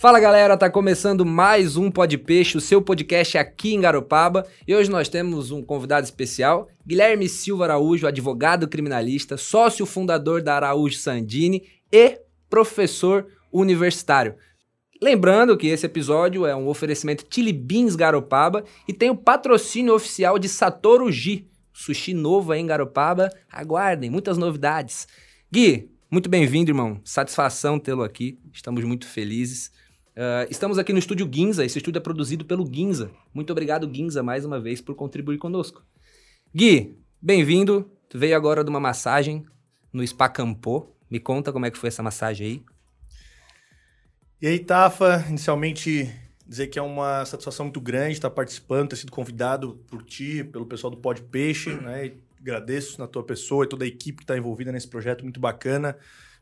Fala galera, tá começando mais um Pod Peixe, o seu podcast aqui em Garopaba. E hoje nós temos um convidado especial, Guilherme Silva Araújo, advogado criminalista, sócio fundador da Araújo Sandini e professor universitário. Lembrando que esse episódio é um oferecimento Chili Beans Garopaba e tem o patrocínio oficial de Satoru Gi, sushi novo aí em Garopaba. Aguardem, muitas novidades. Gui, muito bem-vindo, irmão. Satisfação tê-lo aqui. Estamos muito felizes. Uh, estamos aqui no estúdio Ginza. Esse estúdio é produzido pelo Ginza. Muito obrigado, Ginza, mais uma vez por contribuir conosco. Gui, bem-vindo. Tu veio agora de uma massagem no Spa Campo. Me conta como é que foi essa massagem aí. E aí, Tafa, inicialmente dizer que é uma satisfação muito grande estar participando, ter sido convidado por ti, pelo pessoal do Pod Peixe, né? E agradeço na tua pessoa e toda a equipe que está envolvida nesse projeto muito bacana,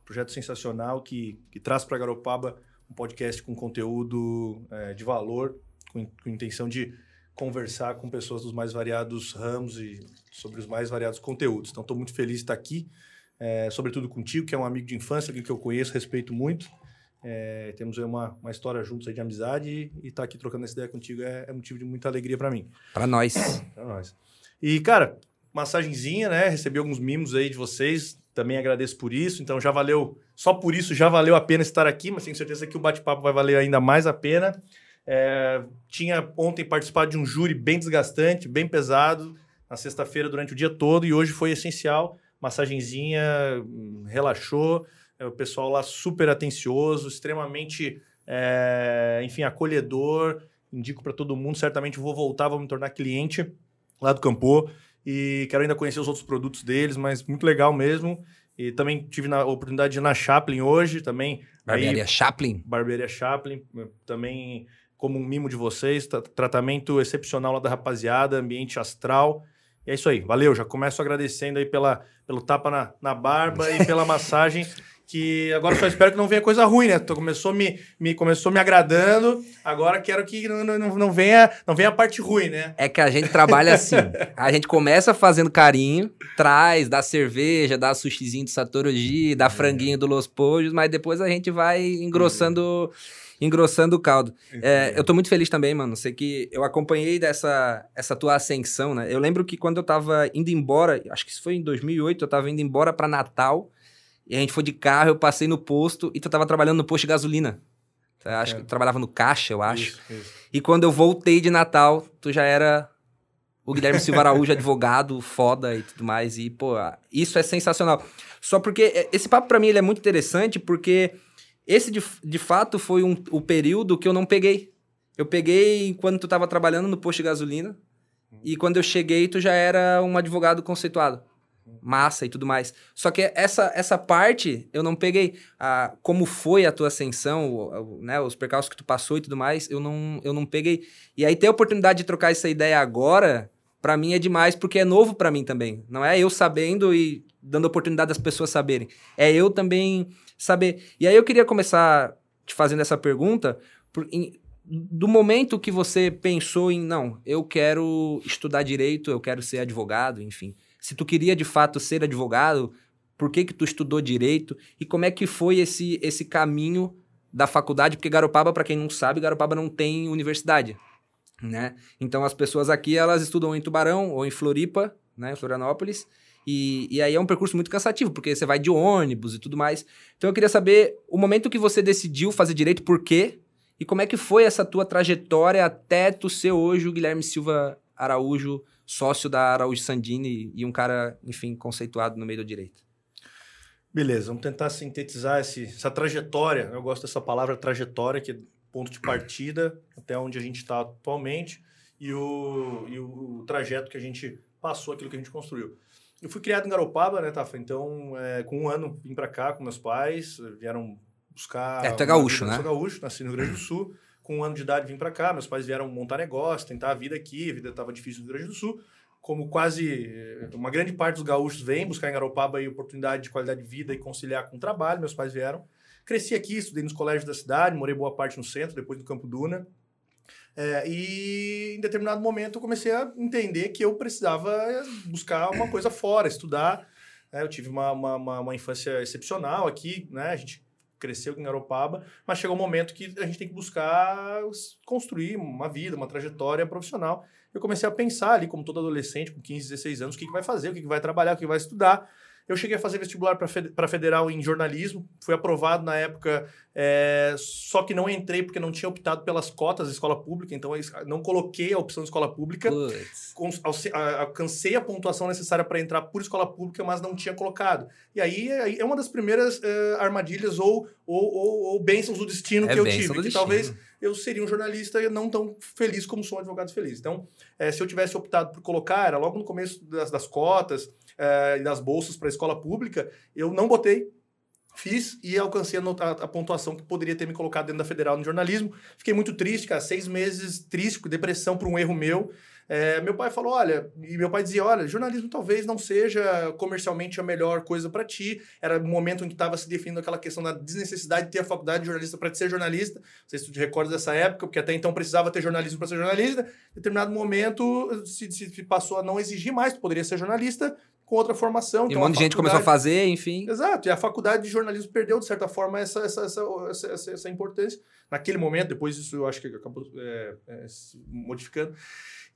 projeto sensacional que, que traz para Garopaba um podcast com conteúdo é, de valor, com, com intenção de conversar com pessoas dos mais variados ramos e sobre os mais variados conteúdos. Então, estou muito feliz de estar aqui, é, sobretudo contigo, que é um amigo de infância, alguém que eu conheço, respeito muito. É, temos aí uma, uma história juntos aí de amizade e estar tá aqui trocando essa ideia contigo é, é motivo de muita alegria para mim. Para nós. para nós. E, cara, massagenzinha, né? Recebi alguns mimos aí de vocês, também agradeço por isso. Então já valeu, só por isso já valeu a pena estar aqui, mas tenho certeza que o bate-papo vai valer ainda mais a pena. É, tinha ontem participado de um júri bem desgastante, bem pesado, na sexta-feira durante o dia todo, e hoje foi essencial. Massagenzinha, relaxou, é, o pessoal lá super atencioso, extremamente, é, enfim, acolhedor. Indico para todo mundo, certamente vou voltar, vou me tornar cliente lá do Campo. E quero ainda conhecer os outros produtos deles, mas muito legal mesmo. E também tive a oportunidade de ir na Chaplin hoje, também. Barbearia aí, Chaplin? Barbearia Chaplin, também como um mimo de vocês, tratamento excepcional lá da rapaziada, ambiente astral. E é isso aí, valeu. Já começo agradecendo aí pela, pelo tapa na, na barba e pela massagem que agora só espero que não venha coisa ruim, né? Tu começou me, me, começou me agradando, agora quero que não, não, não, venha, não venha a parte ruim, né? É que a gente trabalha assim. a gente começa fazendo carinho, traz, dá cerveja, dá sushizinho do Satoruji, dá é. franguinho do Los Pojos, mas depois a gente vai engrossando... engrossando o caldo. É, eu tô muito feliz também, mano. Sei que eu acompanhei dessa essa tua ascensão, né? Eu lembro que quando eu tava indo embora, acho que isso foi em 2008, eu tava indo embora para Natal. E a gente foi de carro, eu passei no posto e tu tava trabalhando no posto de gasolina. Eu acho é. que trabalhava no caixa, eu acho. Isso, isso. E quando eu voltei de Natal, tu já era o Guilherme Silva Araújo, advogado, foda e tudo mais. E, pô, isso é sensacional. Só porque é, esse papo para mim ele é muito interessante, porque esse de, de fato foi um, o período que eu não peguei. Eu peguei quando tu tava trabalhando no posto de gasolina. E quando eu cheguei, tu já era um advogado conceituado massa e tudo mais. Só que essa, essa parte eu não peguei. Ah, como foi a tua ascensão, né, os percalços que tu passou e tudo mais, eu não, eu não peguei. E aí ter a oportunidade de trocar essa ideia agora, para mim é demais, porque é novo para mim também. Não é eu sabendo e dando oportunidade das pessoas saberem. É eu também saber. E aí eu queria começar te fazendo essa pergunta. Por, em, do momento que você pensou em, não, eu quero estudar direito, eu quero ser advogado, enfim se tu queria de fato ser advogado, por que que tu estudou direito e como é que foi esse esse caminho da faculdade, porque Garopaba, para quem não sabe, Garopaba não tem universidade, né? Então as pessoas aqui elas estudam em Tubarão ou em Floripa, né, Florianópolis, e, e aí é um percurso muito cansativo, porque você vai de ônibus e tudo mais. Então eu queria saber o momento que você decidiu fazer direito, por quê? E como é que foi essa tua trajetória até tu ser hoje o Guilherme Silva Araújo, sócio da Araújo Sandini e um cara, enfim, conceituado no meio do direito. Beleza, vamos tentar sintetizar esse, essa trajetória. Eu gosto dessa palavra trajetória, que é ponto de partida até onde a gente está atualmente e o, e o trajeto que a gente passou, aquilo que a gente construiu. Eu fui criado em Garopaba, né, Tafa? Então, é, com um ano, vim para cá com meus pais, vieram buscar... É, tu é gaúcho, né? Eu sou gaúcho, nasci no Rio Grande do Sul com um ano de idade vim para cá, meus pais vieram montar negócio, tentar a vida aqui, a vida estava difícil no Rio Grande do Sul. Como quase eh, uma grande parte dos gaúchos vem buscar em Garopaba aí oportunidade de qualidade de vida e conciliar com o trabalho, meus pais vieram. Cresci aqui, estudei nos colégios da cidade, morei boa parte no centro, depois no Campo Duna. É, e em determinado momento eu comecei a entender que eu precisava buscar uma coisa fora, estudar. É, eu tive uma, uma, uma, uma infância excepcional aqui, né? A gente cresceu em Garopaba, mas chegou um momento que a gente tem que buscar construir uma vida, uma trajetória profissional. Eu comecei a pensar ali, como todo adolescente, com 15, 16 anos, o que, que vai fazer, o que, que vai trabalhar, o que vai estudar. Eu cheguei a fazer vestibular para federal em jornalismo, fui aprovado na época, é, só que não entrei porque não tinha optado pelas cotas da escola pública, então não coloquei a opção de escola pública. alcancei a pontuação necessária para entrar por escola pública, mas não tinha colocado. E aí é uma das primeiras é, armadilhas ou, ou, ou, ou bênçãos do destino é que eu tive. Que talvez eu seria um jornalista não tão feliz como sou um advogado feliz. Então, é, se eu tivesse optado por colocar, era logo no começo das, das cotas é, e das bolsas para a escola pública, eu não botei, fiz e alcancei a, a, pontuação que poderia ter me colocado dentro da federal no jornalismo. Fiquei muito triste, cara, seis meses triste, com depressão por um erro meu. É, meu pai falou: olha, e meu pai dizia: olha, jornalismo talvez não seja comercialmente a melhor coisa para ti. Era o momento em que estava se definindo aquela questão da desnecessidade de ter a faculdade de jornalista para ser jornalista. Não sei se tu te recorda dessa época, porque até então precisava ter jornalismo para ser jornalista. Em determinado momento se, se passou a não exigir mais, tu poderia ser jornalista, com outra formação. E um monte de gente começou a fazer, enfim. Exato, e a faculdade de jornalismo perdeu, de certa forma, essa, essa, essa, essa, essa importância. Naquele momento, depois isso eu acho que acabou é, é, se modificando.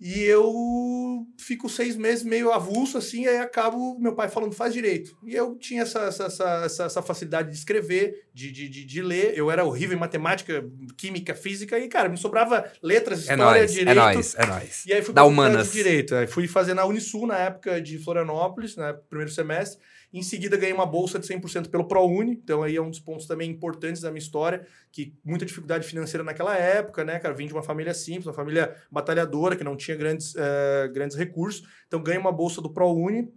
E eu fico seis meses meio avulso, assim, aí acabo meu pai falando, faz direito. E eu tinha essa, essa, essa, essa facilidade de escrever, de, de, de, de, ler. Eu era horrível em matemática, química, física, e, cara, me sobrava letras, é história, nóis, direito. É nóis, é nóis. E aí fui da Humanas. direito. Aí fui fazer na Unisul, na época de Florianópolis, né, primeiro semestre. Em seguida, ganhei uma bolsa de 100% pelo ProUni, então aí é um dos pontos também importantes da minha história, que muita dificuldade financeira naquela época, né, cara? Vim de uma família simples, uma família batalhadora, que não tinha grandes, uh, grandes recursos. Então, ganhei uma bolsa do ProUni,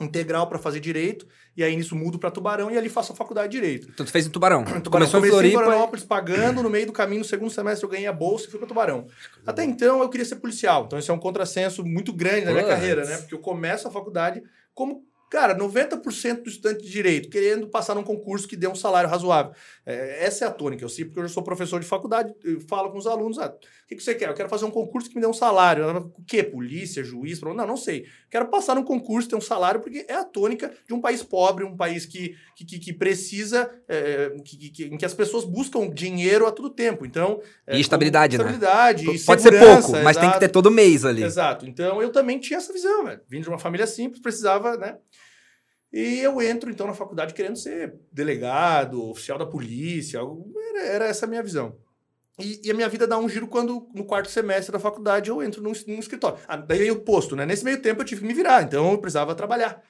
integral para fazer direito, e aí nisso mudo para Tubarão e ali faço a faculdade de direito. Então tu fez em Tubarão. Tubarão. Começou em Floripa. em Florianópolis, pagando, no meio do caminho, no segundo semestre eu ganhei a bolsa e fui para Tubarão. Até então eu queria ser policial, então isso é um contrassenso muito grande na minha carreira, né? Porque eu começo a faculdade como Cara, 90% do estudante de direito querendo passar num concurso que dê um salário razoável. É, essa é a tônica. Eu sei porque eu já sou professor de faculdade, eu falo com os alunos: ah, o que, que você quer? Eu quero fazer um concurso que me dê um salário. O quê? Polícia, juiz? Não, não sei. Quero passar num concurso, ter um salário, porque é a tônica de um país pobre, um país que, que, que, que precisa, é, que, que, em que as pessoas buscam dinheiro a todo tempo. Então. É, e estabilidade, né? Estabilidade. E Pode ser pouco, mas exato. tem que ter todo mês ali. Exato. Então eu também tinha essa visão, velho. Vim de uma família simples, precisava, né? E eu entro, então, na faculdade querendo ser delegado, oficial da polícia, era, era essa a minha visão. E, e, a minha vida dá um giro quando, no quarto semestre da faculdade, eu entro num, num escritório. Ah, daí o posto, né? Nesse meio tempo eu tive que me virar, então eu precisava trabalhar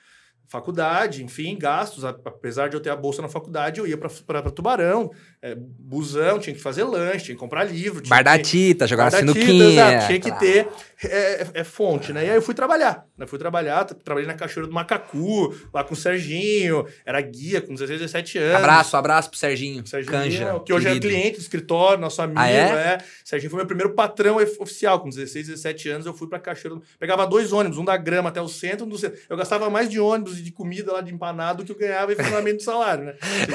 faculdade, enfim, gastos. Apesar de eu ter a bolsa na faculdade, eu ia para Tubarão, é, busão, tinha que fazer lanche, tinha que comprar livro. Bar da Tita, jogar sinuquinha. Tinha que ter é, é, fonte, né? E aí eu fui trabalhar. Né? Fui trabalhar, trabalhei na Cachoeira do Macacu, lá com o Serginho, era guia com 16, 17 anos. Abraço, abraço pro Serginho. Serginho Canja, que hoje querido. é cliente do escritório, nosso amigo, ah, é? é? Serginho foi meu primeiro patrão oficial, com 16, 17 anos, eu fui pra Cachoeira. Pegava dois ônibus, um da grama até o centro, um do centro. Eu gastava mais de ônibus de comida lá de empanado do que eu ganhava efetivamente do salário, né?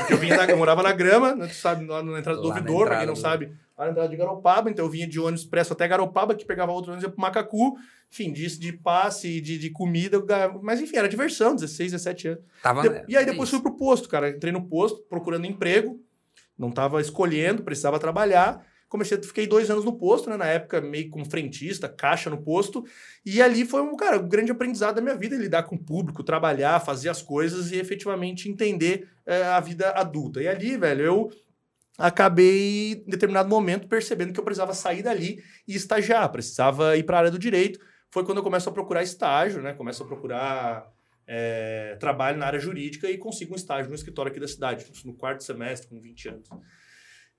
Eu, vinha da, eu morava na grama, né? tu sabe, lá na entrada do ouvidor, pra quem não do... sabe a entrada de Garopaba, então eu vinha de ônibus expresso até Garopaba, que pegava outro ônibus para Macacu, enfim, disso de passe, de, de comida, mas enfim, era diversão, 16, 17 anos. Tava, de, e aí depois fui pro posto, cara, entrei no posto procurando emprego, não estava escolhendo, precisava trabalhar, comecei, fiquei dois anos no posto, né, na época meio como frentista, caixa no posto, e ali foi um, cara, um grande aprendizado da minha vida, lidar com o público, trabalhar, fazer as coisas e efetivamente entender é, a vida adulta. E ali, velho, eu acabei, em determinado momento, percebendo que eu precisava sair dali e estagiar, precisava ir para a área do direito. Foi quando eu começo a procurar estágio, né? Começo a procurar é, trabalho na área jurídica e consigo um estágio no escritório aqui da cidade, no quarto semestre, com 20 anos.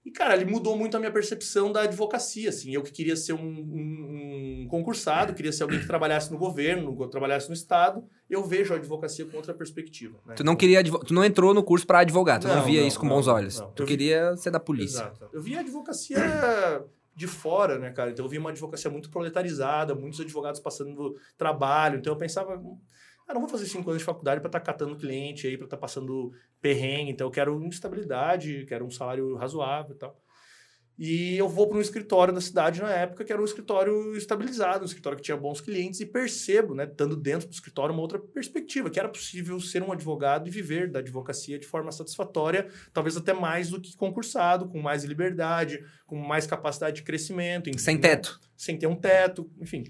E, cara, ele mudou muito a minha percepção da advocacia, assim. Eu que queria ser um, um, um concursado, queria ser alguém que trabalhasse no governo, que trabalhasse no Estado, eu vejo a advocacia com outra perspectiva. Né? Tu não queria, tu não entrou no curso para advogado, tu não, não via não, isso com não, bons olhos. Tu eu queria vi... ser da polícia. Exato. Eu via a advocacia de fora, né, cara? Então eu via uma advocacia muito proletarizada, muitos advogados passando trabalho. Então eu pensava, ah, não vou fazer cinco anos de faculdade para estar tá catando cliente aí, para estar tá passando perrengue. Então, eu quero estabilidade, quero um salário razoável e tal. E eu vou para um escritório na cidade na época que era um escritório estabilizado, um escritório que tinha bons clientes e percebo, né, estando dentro do escritório, uma outra perspectiva, que era possível ser um advogado e viver da advocacia de forma satisfatória, talvez até mais do que concursado, com mais liberdade, com mais capacidade de crescimento. Enfim, sem teto. Sem ter um teto, enfim.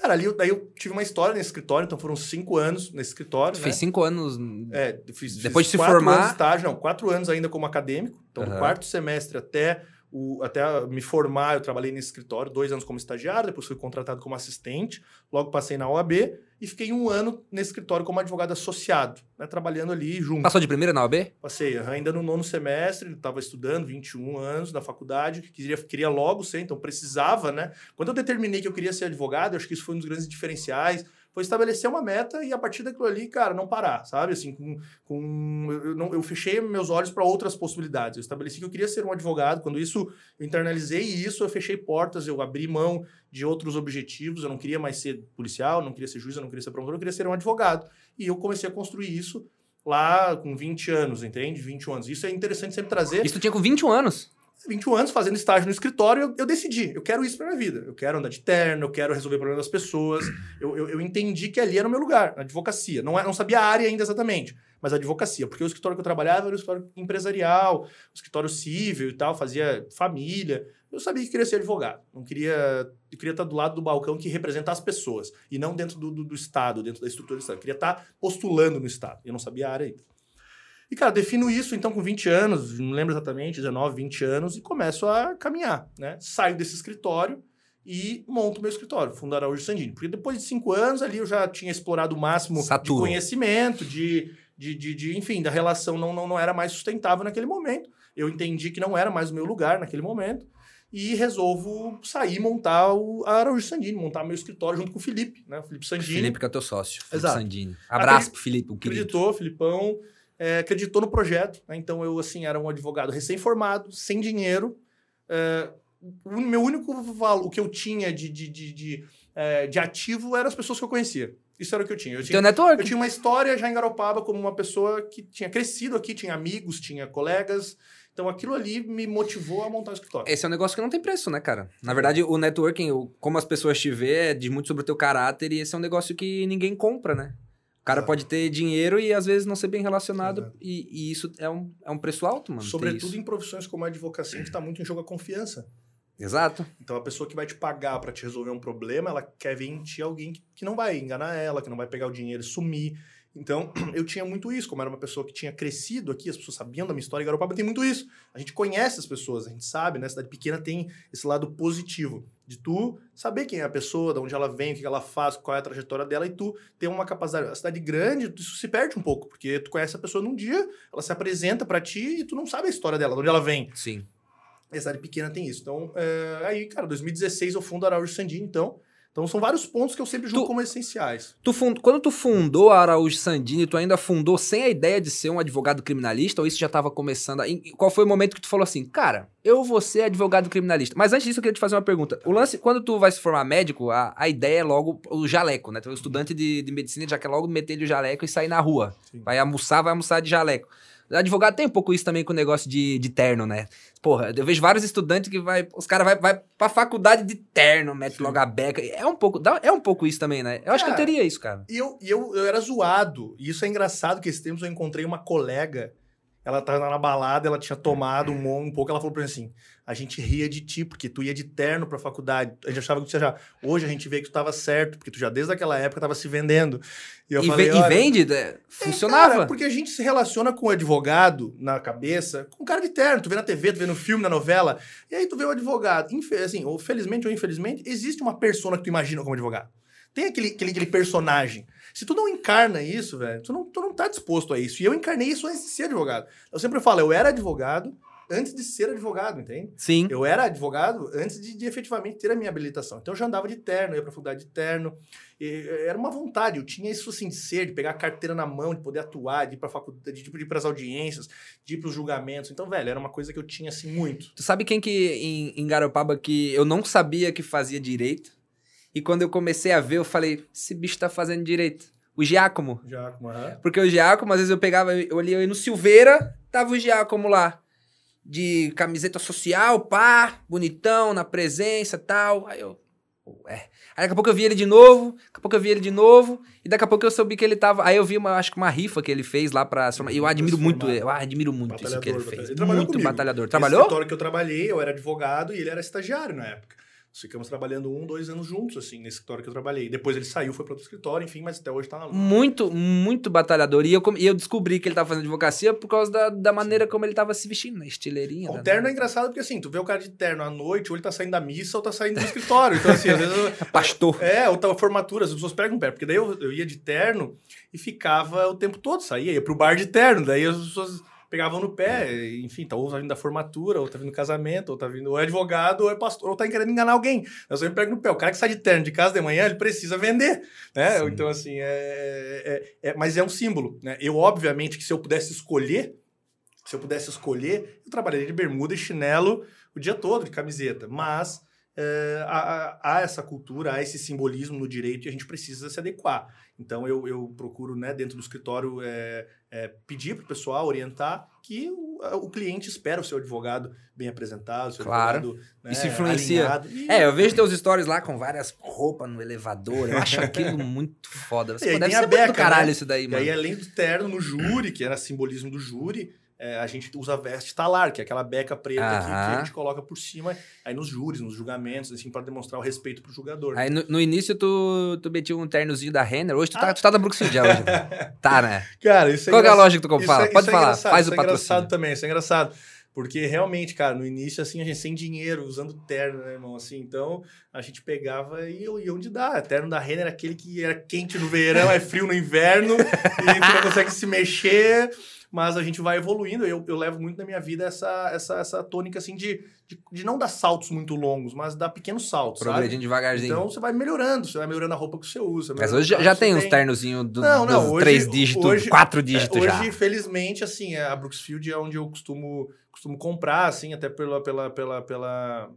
Cara, ali daí eu tive uma história nesse escritório, então foram cinco anos nesse escritório. Fez né? cinco anos. É, fiz, depois fiz de se formar. Anos de estágio, não, quatro anos ainda como acadêmico. Então, uhum. do quarto semestre até o, até me formar, eu trabalhei nesse escritório, dois anos como estagiário, depois fui contratado como assistente, logo passei na OAB e fiquei um ano nesse escritório como advogado associado, né, trabalhando ali junto. Passou de primeira na OAB? Passei, ainda no nono semestre, estava estudando, 21 anos na faculdade, queria, queria logo ser, então precisava, né? Quando eu determinei que eu queria ser advogado, acho que isso foi um dos grandes diferenciais, foi estabelecer uma meta e a partir daquilo ali, cara, não parar, sabe? Assim, com, com eu, não, eu fechei meus olhos para outras possibilidades. Eu estabeleci que eu queria ser um advogado. Quando isso eu internalizei isso, eu fechei portas, eu abri mão de outros objetivos. Eu não queria mais ser policial, não queria ser juiz, eu não queria ser promotor, eu queria ser um advogado. E eu comecei a construir isso lá com 20 anos, entende? 21 anos. Isso é interessante sempre trazer. Isso tinha com 21 anos? 21 anos fazendo estágio no escritório, eu, eu decidi, eu quero isso para minha vida. Eu quero andar de terno, eu quero resolver problemas das pessoas. Eu, eu, eu, entendi que ali era o meu lugar, a advocacia. Não, é, não sabia a área ainda exatamente, mas a advocacia. Porque o escritório que eu trabalhava era um escritório empresarial, um escritório civil e tal, fazia família. Eu sabia que queria ser advogado. Não queria. Eu queria estar do lado do balcão que representa as pessoas. E não dentro do, do, do Estado, dentro da estrutura do Estado. Eu queria estar postulando no Estado. Eu não sabia a área ainda. E, cara, defino isso, então, com 20 anos, não lembro exatamente, 19, 20 anos, e começo a caminhar, né? Saio desse escritório e monto meu escritório, Fundo Araújo Sandini. Porque depois de cinco anos ali eu já tinha explorado o máximo Saturo. de conhecimento, de, de, de, de, enfim, da relação não, não, não era mais sustentável naquele momento. Eu entendi que não era mais o meu lugar naquele momento e resolvo sair montar o Araújo Sandini, montar meu escritório junto com o Felipe, né? O Felipe Sandini. Felipe que é teu sócio, Felipe Exato. Sandini. Abraço pro Felipe, o querido. Acreditou, Filipão é, acreditou no projeto. Né? Então eu assim era um advogado recém-formado, sem dinheiro. É, o meu único valor, o que eu tinha de, de, de, de, é, de, ativo eram as pessoas que eu conhecia. Isso era o que eu tinha. Eu tinha, network. eu tinha uma história já em Garopaba como uma pessoa que tinha crescido aqui, tinha amigos, tinha colegas. Então aquilo ali me motivou a montar o escritório. Esse é um negócio que não tem preço, né, cara? Na verdade, o networking, como as pessoas te vê, é diz muito sobre o teu caráter e esse é um negócio que ninguém compra, né? O cara pode ter dinheiro e às vezes não ser bem relacionado, e, e, isso é um, é um preço alto, mano. Sobretudo em profissões como a advocacia, que está muito em jogo a confiança. Exato. Então a pessoa que vai te pagar para te resolver um problema, ela quer ver em ti alguém que, que não vai enganar ela, que não vai pegar o dinheiro e sumir. Então, eu tinha muito isso, como era uma pessoa que tinha crescido aqui, as pessoas sabiam da minha história, e Garopaba tem muito isso. A gente conhece as pessoas, a gente sabe, né? A cidade pequena tem esse lado positivo de tu saber quem é a pessoa, de onde ela vem, o que ela faz, qual é a trajetória dela, e tu ter uma capacidade. A cidade grande, isso se perde um pouco, porque tu conhece a pessoa num dia, ela se apresenta para ti e tu não sabe a história dela, de onde ela vem. Sim. a cidade pequena tem isso. Então, é... aí, cara, 2016 eu fundo Araújo Sandini, então. Então são vários pontos que eu sempre julgo tu, como essenciais. Tu fund... Quando tu fundou a Araújo Sandini, tu ainda fundou sem a ideia de ser um advogado criminalista ou isso já estava começando? A... Qual foi o momento que tu falou assim, cara, eu vou ser advogado criminalista? Mas antes disso eu queria te fazer uma pergunta. O lance, quando tu vai se formar médico, a, a ideia é logo o jaleco, né? Tu é um estudante de, de medicina já quer logo meter o jaleco e sair na rua. Sim. Vai almoçar, vai almoçar de jaleco. Advogado tem um pouco isso também com o negócio de, de terno, né? Porra, eu vejo vários estudantes que vai. Os caras vai, vai pra faculdade de terno, mete logo a beca. É um pouco, é um pouco isso também, né? Eu acho que eu teria isso, cara. E eu, eu, eu era zoado. E isso é engraçado que esse tempo eu encontrei uma colega ela tava na balada, ela tinha tomado um, um pouco, ela falou pra mim assim: a gente ria de ti, porque tu ia de terno pra faculdade. A gente achava que tu já. Hoje a gente vê que tu tava certo, porque tu já desde aquela época tava se vendendo. E, eu e, falei, e vende? É, funcionava. É, cara, porque a gente se relaciona com o advogado na cabeça, com o cara de terno. Tu vê na TV, tu vê no filme, na novela. E aí tu vê o advogado. Assim, ou felizmente ou infelizmente, existe uma persona que tu imagina como advogado. Tem aquele, aquele, aquele personagem. Se tu não encarna isso, velho, tu não, tu não tá disposto a isso. E eu encarnei isso antes de ser advogado. Eu sempre falo, eu era advogado antes de ser advogado, entende? Sim. Eu era advogado antes de, de efetivamente ter a minha habilitação. Então eu já andava de terno, ia pra faculdade de terno. E, era uma vontade, eu tinha isso assim de ser, de pegar a carteira na mão, de poder atuar, de ir pra faculdade, de ir pras audiências, de ir pros julgamentos. Então, velho, era uma coisa que eu tinha assim muito. Tu sabe quem que em, em Garopaba que eu não sabia que fazia direito? E quando eu comecei a ver, eu falei, esse bicho tá fazendo direito. O Giacomo. Giacomo, é. Porque o Giacomo, às vezes eu pegava, eu olhei no Silveira, tava o Giacomo lá. de camiseta social, pá, bonitão, na presença tal. Aí eu, ué. Aí daqui a pouco eu vi ele de novo, daqui a pouco eu vi ele de novo, e daqui a pouco eu soube que ele tava. Aí eu vi, uma, acho que uma rifa que ele fez lá pra. E eu admiro muito, eu admiro muito isso que ele fez. Ele muito comigo. batalhador. Trabalhou? escritório que eu trabalhei, eu era advogado e ele era estagiário na época. Ficamos trabalhando um, dois anos juntos, assim, nesse escritório que eu trabalhei. Depois ele saiu, foi para outro escritório, enfim, mas até hoje tá na luta. Muito, muito batalhador. E eu, e eu descobri que ele tava fazendo advocacia por causa da, da maneira como ele tava se vestindo, na estileirinha. O da- terno é engraçado porque assim, tu vê o cara de terno à noite, ou ele tá saindo da missa, ou tá saindo do escritório. Então, assim, às vezes. eu- Pastor. É, ou tava formatura, as pessoas pegam pé, porque daí eu, eu ia de terno e ficava o tempo todo, saía, ia pro bar de terno, daí as pessoas pegavam no pé, enfim, tá ou tá vindo da formatura, ou tá vindo do casamento, ou tá vindo ou é advogado, ou é pastor, ou tá querendo enganar alguém. Eu sempre pego no pé. O cara que sai de terno de casa de manhã, ele precisa vender, né? Sim. Então, assim, é, é- é- Mas é um símbolo, né? Eu, obviamente, que se eu pudesse escolher, se eu pudesse escolher, eu trabalharia de bermuda e chinelo o dia todo, de camiseta. Mas é, há, há- há essa cultura, há esse simbolismo no direito e a gente precisa se adequar. Então eu, eu procuro, né, dentro do escritório, é, é, pedir para o pessoal orientar que o, o cliente espera o seu advogado bem apresentado, o seu Claro. advogado né, Isso influencia. alinhado. E- É, eu vejo teus stories lá com várias roupas no elevador. Eu acho aquilo muito foda. Você E pô, deve ser muito do beca, caralho né? isso daí, E mano. aí, além do terno no júri, que era simbolismo do júri, é, a gente usa a veste talar, que é aquela beca preta aqui que Aham. a gente coloca por cima, aí nos júris, nos julgamentos, assim, para demonstrar o respeito pro julgador. Aí no, no início tu, tu metia um ternozinho da Renner. Hoje tu tá, Ah. tu tá da Brooksfield hoje. né? tá, né? Cara, isso é Qual que é a loja que tu Isso fala? é- Pode isso é falar, faz isso o é patrocínio. engraçado também, isso é engraçado. Porque realmente, cara, no início, assim, a gente sem dinheiro, usando terno, né, irmão? Assim, então, a gente pegava e ia onde dá. Terno da Renner era aquele que era quente no verão, é frio no inverno, e tu não consegue se mexer. Mas a gente vai evoluindo. Eu, eu levo muito na minha vida essa, essa, essa tônica, assim, de, de, de não dar saltos muito longos, mas dar pequenos saltos? Progredindo devagarzinho. Então, você vai melhorando, você vai melhorando a roupa que você usa. Mas hoje já, que tem uns ternozinhos do, Não, não, dos hoje- três dígitos, hoje- quatro dígitos é, já. Hoje, felizmente, assim, a Brooksfield é onde eu costumo, costumo comprar, assim, até pela, pela, pela, pela...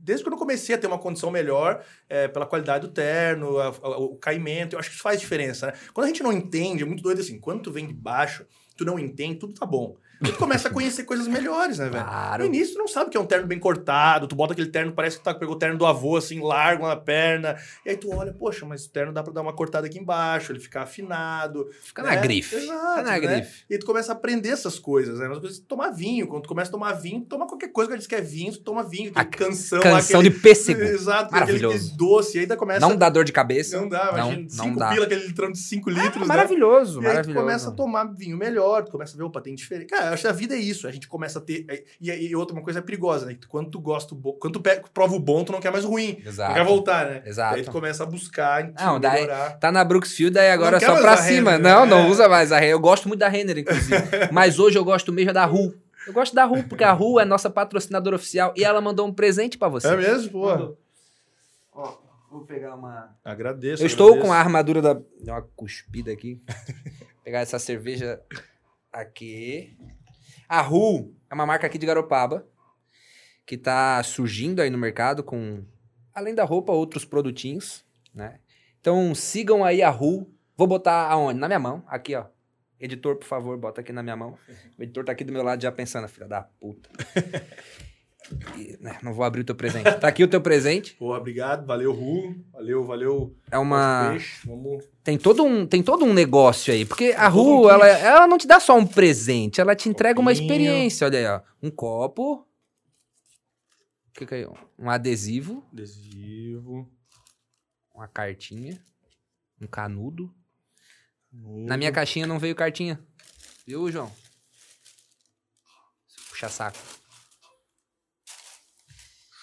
Desde quando eu comecei a ter uma condição melhor, é, pela qualidade do terno, a- a- o caimento, eu acho que isso faz diferença, né? Quando a gente não entende, é muito doido assim, quando tu vem de baixo, tu não entende, tudo tá bom. Tu começa a conhecer coisas melhores, né, velho? Claro. No início, tu não sabe que é um terno bem cortado, tu bota aquele terno, parece que tá, pegou o terno do avô, assim, largo na perna, e aí tu olha, poxa, mas o terno dá pra dar uma cortada aqui embaixo, ele ficar afinado, Fica na né? grife. Exato, Fica na né? grife. E tu começa a aprender essas coisas, né? Umas coisas, tomar vinho. Quando tu começa a tomar vinho, toma qualquer coisa que diz que é vinho, tu toma vinho. A Tem canção. Canção aquele... de pêssego. Exato, Maravilhoso. aquele doce. E aí daí começa... Não dá dor de cabeça. Não dá, Não, imagina. não cinco dá. pila, aquele litrão de 5 litros, né? maravilhoso, E aí tu maravilhoso. começa a tomar vinho melhor, tu começa a ver, opa, tem diferente. Cara, eu acho que a vida é isso. A gente começa a ter... E, e outra, uma coisa é perigosa, né? Quando tu gosta. Quando tu pega, prova o bom, tu não quer mais o ruim. Exato. Não quer voltar, né? Exato. Aí tu começa a buscar, Não, daí- melhorar. Tá na Brooksfield, aí agora é quer só pra cima. Renner, não, né? não usa mais a Renner. Eu gosto muito da Renner, inclusive. Mas hoje eu gosto mesmo da Ru. Eu gosto da Ru, porque a Ru é nossa patrocinadora oficial e ela mandou um presente pra você. É mesmo, pô? Ó, vou pegar uma. Agradeço. Eu estou agradeço. com a armadura da. Deu uma cuspida aqui. pegar essa cerveja aqui. A Ru é uma marca aqui de Garopaba que tá surgindo aí no mercado com, além da roupa, outros produtinhos, né? Então sigam aí a Ru. Vou botar aonde? Na minha mão. Aqui, ó. Editor, por favor, bota aqui na minha mão. O editor tá aqui do meu lado já pensando, filha da puta. Né, não vou abrir o teu presente. Tá aqui o teu presente. Porra, obrigado. Valeu, Ru. Valeu, valeu. É uma. Vamos. Tem todo um, tem todo um negócio aí. Porque a Ru, ela, ela não te dá só um presente, ela te entrega uma Copinho. experiência. Olha aí, ó. Um copo. O que, que é? Um adesivo, Adesivo. uma cartinha, um canudo. nudo. Na minha caixinha não veio cartinha. Viu, João? Puxa saco.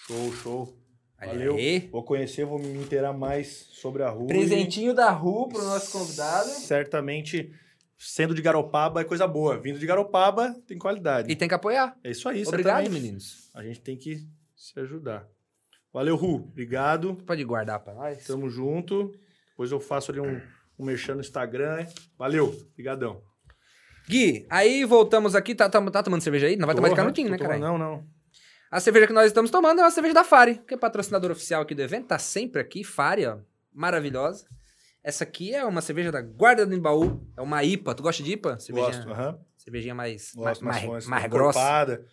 Show, show. Valeu. aí. Vou conhecer, vou me inteirar mais sobre a Ru. Presentinho da Ru e pro nosso convidado. Certamente, sendo de Garopaba é coisa boa. Vindo de Garopaba, tem qualidade. E tem que apoiar. É isso aí, Obrigado, certamente. meninos. A gente tem que se ajudar. Valeu, Ru. Obrigado. Pode guardar pra nós. Tamo junto. Depois eu faço ali um, um merchan no Instagram. Valeu. Obrigadão. Gui, aí voltamos aqui. Tá, tá, tá tomando cerveja aí? Não vai tomar de Porra, canutinho, né, cara? Não, não. A cerveja que nós estamos tomando é uma cerveja da Fari, que é patrocinador oficial aqui do evento, tá sempre aqui, Fari, ó, maravilhosa. Essa aqui é uma cerveja da Guarda do Embaú, é uma IPA. Tu gosta de IPA? Cervejinha, Gosto. aham. cervejinha mais, Gosto, mais, mais, mais, mais grossa. encorpada.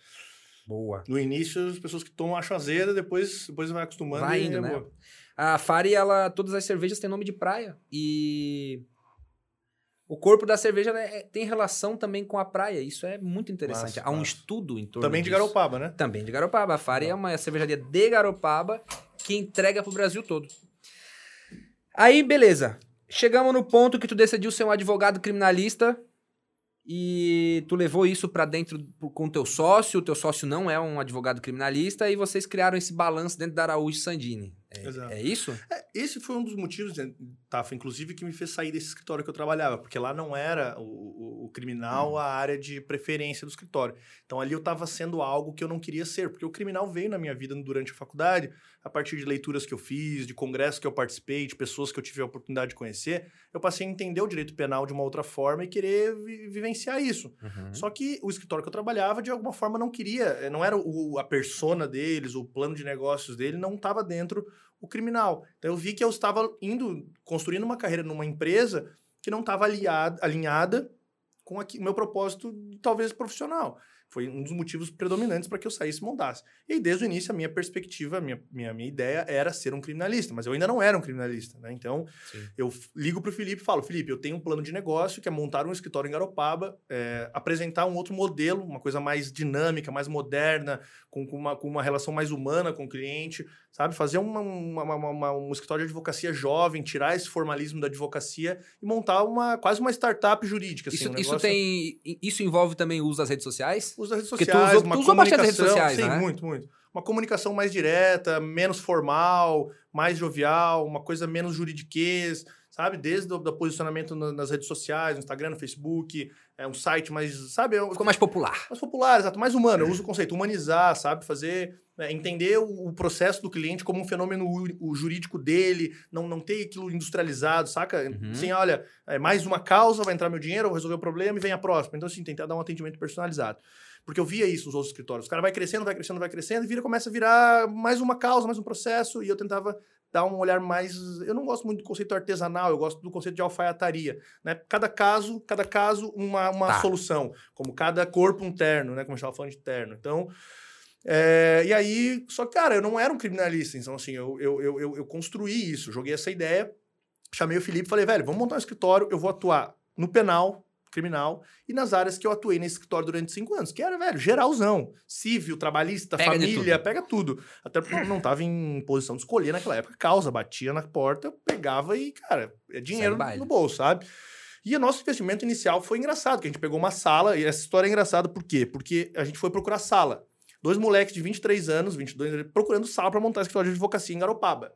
Boa. No início, as pessoas que tomam acham azeda, depois, depois vai acostumando. Vai e indo, é né? boa. A Fari, ela, todas as cervejas têm nome de praia. E o corpo da cerveja né, é- tem relação também com a praia. Isso é muito interessante. Há um estudo em torno Também de disso. Garopaba, né? Também de Garopaba. A Fari é uma cervejaria de Garopaba que entrega pro Brasil todo. Aí, beleza. Chegamos no ponto que tu decidiu ser um advogado criminalista e tu levou isso pra dentro com teu sócio. O teu sócio não é um advogado criminalista e vocês criaram esse balanço dentro da Araújo Sandini. É, é isso? É, esse foi um dos motivos, né, Tafa, inclusive, que me fez sair desse escritório que eu trabalhava, porque lá não era o, o- criminal a área de preferência do escritório. Então ali eu estava sendo algo que eu não queria ser, porque o criminal veio na minha vida durante a faculdade, a partir de leituras que eu fiz, de congressos que eu participei, de pessoas que eu tive a oportunidade de conhecer, eu passei a entender o direito penal de uma outra forma e querer vi- vivenciar isso. Uhum. Só que o escritório que eu trabalhava, de alguma forma, não queria, eh, não era o, a persona deles, o plano de negócios dele, não estava dentro o criminal. Então eu vi que eu estava indo, construindo uma carreira numa empresa que não estava alinhada com o meu propósito, talvez profissional. Foi um dos motivos predominantes para que eu saísse e montasse. E aí, desde o início, a minha perspectiva, a minha, minha, minha ideia era ser um criminalista, mas eu ainda não era um criminalista, né? Então, Sim. eu ligo para o Felipe e falo, Felipe, eu tenho um plano de negócio que é montar um escritório em Garopaba, é, apresentar um outro modelo, uma coisa mais dinâmica, mais moderna, com, com uma, com uma relação mais humana com o cliente, sabe? Fazer uma, uma- uma- um escritório de advocacia jovem, tirar esse formalismo da advocacia e montar uma quase uma startup jurídica. Assim, Isso, um isso tem. Isso envolve também o uso das redes sociais? Usa redes Porque tu sociais, usou- uma tu usou bastante redes comunicação. sociais, sim, né? muito, muito. Uma comunicação mais direta, menos formal, mais jovial, uma coisa menos juridiquês, sabe? Desde o posicionamento na- nas redes sociais, no Instagram, no Facebook, é um site mais, sabe? É Ficou mais popular. mais popular, exato, mais humano. Eu uso o conceito humanizar, sabe? Fazer, né, entender o, o processo do cliente como um fenômeno o jurídico dele, não, não ter aquilo industrializado, saca? Uhum. Assim, olha, é mais uma causa, vai entrar meu dinheiro, eu vou resolver o problema e vem a próxima. Então, assim, tentar dar um atendimento personalizado. Porque eu via isso nos outros escritórios. O cara vai crescendo, vai crescendo, vai crescendo, e vira, começa a virar mais uma causa, mais um processo, e eu tentava dar um olhar mais. Eu não gosto muito do conceito artesanal, eu gosto do conceito de alfaiataria. Né? Cada caso, cada caso, uma, uma Tá. solução. Como cada corpo um terno, né? Como a gente estava falando de terno. Então. é, e aí, só que, cara, eu não era um criminalista, então assim, eu, eu, eu, eu, eu construí isso, joguei essa ideia, chamei o Felipe e falei, velho, vamos montar um escritório, eu vou atuar no penal, criminal, e nas áreas que eu atuei nesse escritório durante cinco anos, que era, velho, geralzão. Civil, trabalhista, Pega família, pega tudo. Até porque eu não tava em posição de escolher naquela época. Causa, batia na porta, eu pegava e, cara, é dinheiro no bolso, sabe? E o nosso investimento inicial foi engraçado, que a gente pegou uma sala, e essa história é engraçada por quê? Porque a gente foi procurar sala. Dois moleques de 23 anos, 22 anos, procurando sala para montar escritório de advocacia em Garopaba.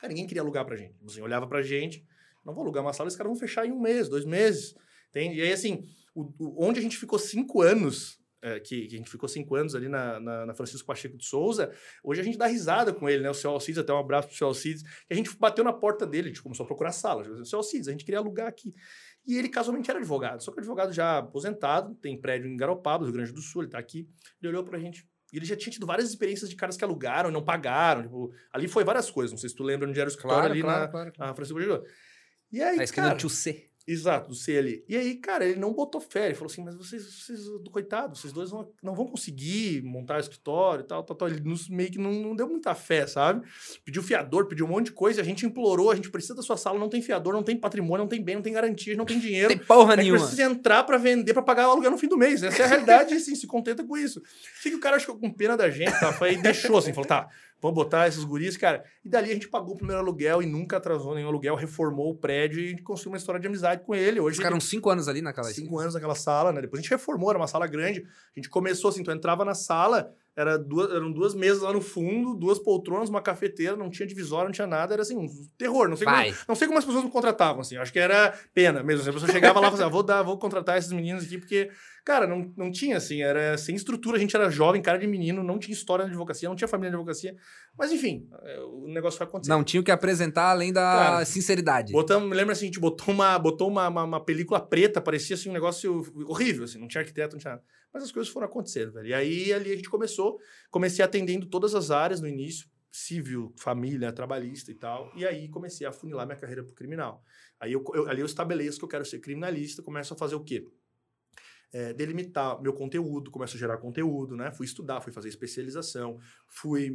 Cara, ninguém queria alugar pra gente. Assim, olhava pra gente, não vou alugar uma sala, esses caras vão fechar em um mês, dois meses. Entende? E aí, assim, o- o- onde a gente ficou cinco anos, é, que, que a gente ficou cinco anos ali na, na, na Francisco Pacheco de Souza, hoje a gente dá risada com ele, né? O seu Alcides, até um abraço pro seu Alcides, que a gente bateu na porta dele, a gente começou a procurar sala. O seu Alcides, a gente queria alugar aqui. E ele casualmente era advogado, só que advogado já aposentado, tem prédio em Garopaba, Rio Grande do Sul, ele tá aqui. Ele olhou pra gente. E ele já tinha tido várias experiências de caras que alugaram e não pagaram. Tipo, ali foi várias coisas. Não sei se tu lembra onde era o escritório ali na, claro. na Francisco Pacheco. E aí, A esquina cara, do 2C. Exato, do C ali. E aí, cara, ele não botou fé. Ele falou assim: Mas vocês, vocês coitado, vocês dois não, não vão conseguir montar escritório e tal, tal, tal. Ele nos, meio que não, não deu muita fé, sabe? Pediu fiador, pediu um monte de coisa. A gente implorou: a gente precisa da sua sala, não tem fiador, não tem patrimônio, não tem bem, não tem garantia, não tem dinheiro. Tem porra gente nenhuma. precisa entrar pra vender, pra pagar o aluguel no fim do mês. Essa é a realidade, assim, se contenta com isso. Sei que o cara ficou com pena da gente, tá? E deixou assim, falou, tá, vamos botar esses guris, cara. E dali a gente pagou o primeiro aluguel e nunca atrasou nenhum aluguel, reformou o prédio e a gente construiu uma história de amizade com ele. Hoje Ficaram cinco anos ali naquela cinco anos naquela sala, né? Depois a gente reformou, era uma sala grande. A gente começou assim, tu entrava na sala, era duas, eram duas mesas lá no fundo, duas poltronas, uma cafeteira, não tinha divisória, não tinha nada, era assim, um terror. Não sei, como, não sei como as pessoas me contratavam, assim. Acho que era pena mesmo. assim, A pessoa chegava lá e falava assim, ah, vou, dar, vou contratar esses meninos aqui, porque, cara, não, não tinha, assim, era sem estrutura. A gente era jovem, cara de menino, não tinha história na advocacia, não tinha família na advocacia. Mas, enfim, é, o negócio foi acontecendo. Não tinha o que apresentar além da Cara, sinceridade. Botamos, me lembro assim, a gente botou uma, botou uma, uma, uma película preta, parecia assim um negócio horrível, assim, não tinha arquiteto, não tinha nada. Mas as coisas foram acontecendo, velho. E aí ali a gente começou, comecei atendendo todas as áreas no início, civil, família, trabalhista e tal. E aí comecei a funilar minha carreira pro criminal. Aí eu, eu- ali eu estabeleço que eu quero ser criminalista, começo a fazer o quê? É, delimitar meu conteúdo, começo a gerar conteúdo, né? Fui estudar, fui fazer especialização, fui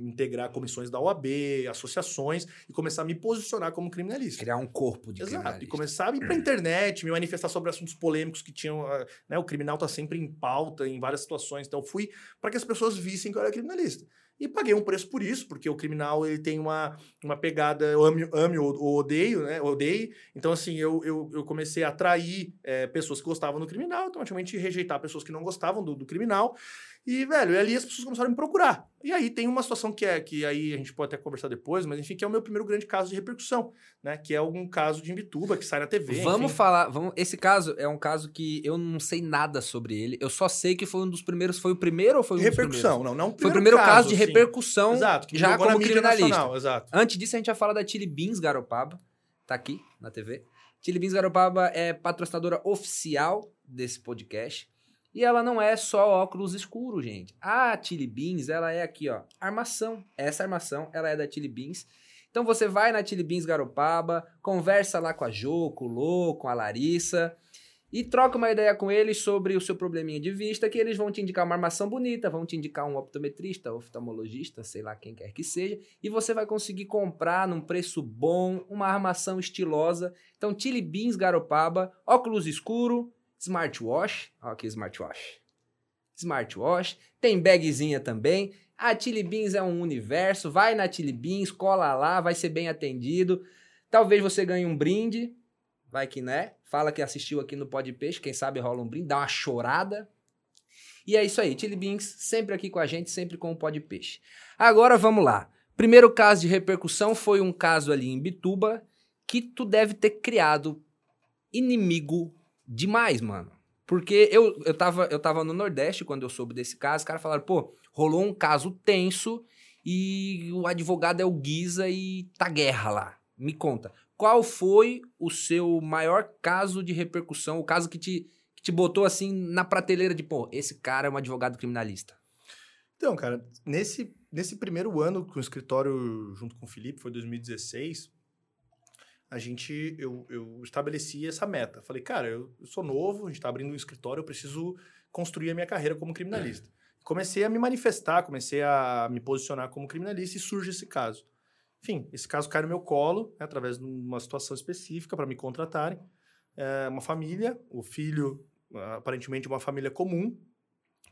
integrar comissões da OAB, associações e começar a me posicionar como criminalista. Criar um corpo de Exato. criminalista. E começar a ir pra internet, me manifestar sobre assuntos polêmicos que tinham. ah, Né? O criminal tá sempre em pauta em várias situações. Então, fui para que as pessoas vissem que eu era criminalista. E paguei um preço por isso, porque o criminal ele tem uma, uma pegada, eu ame, ame ou, ou odeio, né? Odeio. Então, assim, eu, eu, eu comecei a atrair eh, pessoas que gostavam do criminal, automaticamente rejeitar pessoas que não gostavam do, do criminal. E, velho, ali as pessoas começaram a me procurar. E aí tem uma situação que é, que aí a gente pode até conversar depois, mas enfim, que é o meu primeiro grande caso de repercussão, né? Que é um caso de Imbituba, que sai na TV. Vamos enfim. falar, vamos, esse caso é um caso que eu não sei nada sobre ele. Eu só sei que foi um dos primeiros, foi o primeiro ou foi um dos repercussão, não, não. primeiros? Foi o primeiro caso, de assim. repercussão Exato, que já como criminalista. nacional, exato. Antes disso, a gente já fala da Chili Beans Garopaba. Tá aqui na TV. Chili Beans Garopaba é patrocinadora oficial desse podcast. E ela não é só óculos escuros, gente. A Chili Beans, ela é aqui, ó, armação. Essa armação, ela é da Chili Beans. Então você vai na Chili Beans Garopaba, conversa lá com a Jo, com o Lô, com a Larissa e troca uma ideia com eles sobre o seu probleminha de vista, que eles vão te indicar uma armação bonita, vão te indicar um optometrista, oftalmologista, sei lá quem quer que seja, e você vai conseguir comprar num preço bom, uma armação estilosa. Então, Chili Beans Garopaba, óculos escuro, smartwatch, ó aqui smartwatch. Smartwatch, tem bagzinha também. A Chili Beans é um universo, vai na Chili Beans, cola lá, vai ser bem atendido. Talvez você ganhe um brinde, vai que né? Fala que assistiu aqui no Pode Peixe, quem sabe rola um brinde, dá uma chorada. E é isso aí, Chili Beans sempre aqui com a gente, sempre com o Pode Peixe. Agora vamos lá. Primeiro caso de repercussão foi um caso ali em Bituba que tu deve ter criado inimigo demais, mano. Porque eu, eu, tava, eu tava no Nordeste quando eu soube desse caso, os caras falaram, pô, rolou um caso tenso e o advogado é o Guisa e tá guerra lá. Me conta, qual foi o seu maior caso de repercussão, o caso que te, que te botou assim na prateleira de, pô, esse cara é um advogado criminalista? Então, cara, nesse, nesse primeiro ano com o escritório junto com o Felipe, foi 2016, a gente, eu, eu estabeleci essa meta. Falei, cara, eu, eu sou novo, a gente está abrindo um escritório, eu preciso construir a minha carreira como criminalista. Comecei a me manifestar, comecei a me posicionar como criminalista e surge esse caso. Enfim, esse caso cai no meu colo, né, através de uma situação específica para me contratarem. É uma família, o filho, aparentemente uma família comum,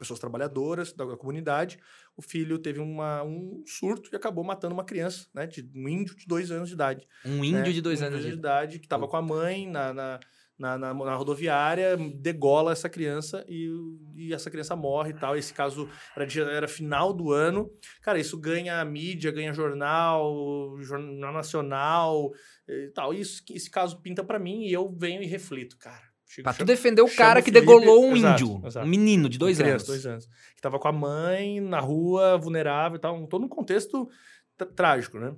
pessoas trabalhadoras da comunidade. O filho teve uma, um surto e acabou matando uma criança, né, de um índio de dois anos de idade. Um índio né, de dois um anos de de idade que estava com a mãe na, na, na, na, na rodoviária, degola essa criança e, e essa criança morre e tal. Esse caso era, era final do ano. Cara, isso ganha mídia, ganha jornal, jornal nacional e tal. E isso, esse caso pinta pra mim e eu venho e reflito, cara. Chego- Pra tu defender o cara o que degolou um Exato, índio, exato. um menino de dois criança, anos. dois anos. Que tava com a mãe na rua, vulnerável e tal. Todo um contexto tr- trágico, né?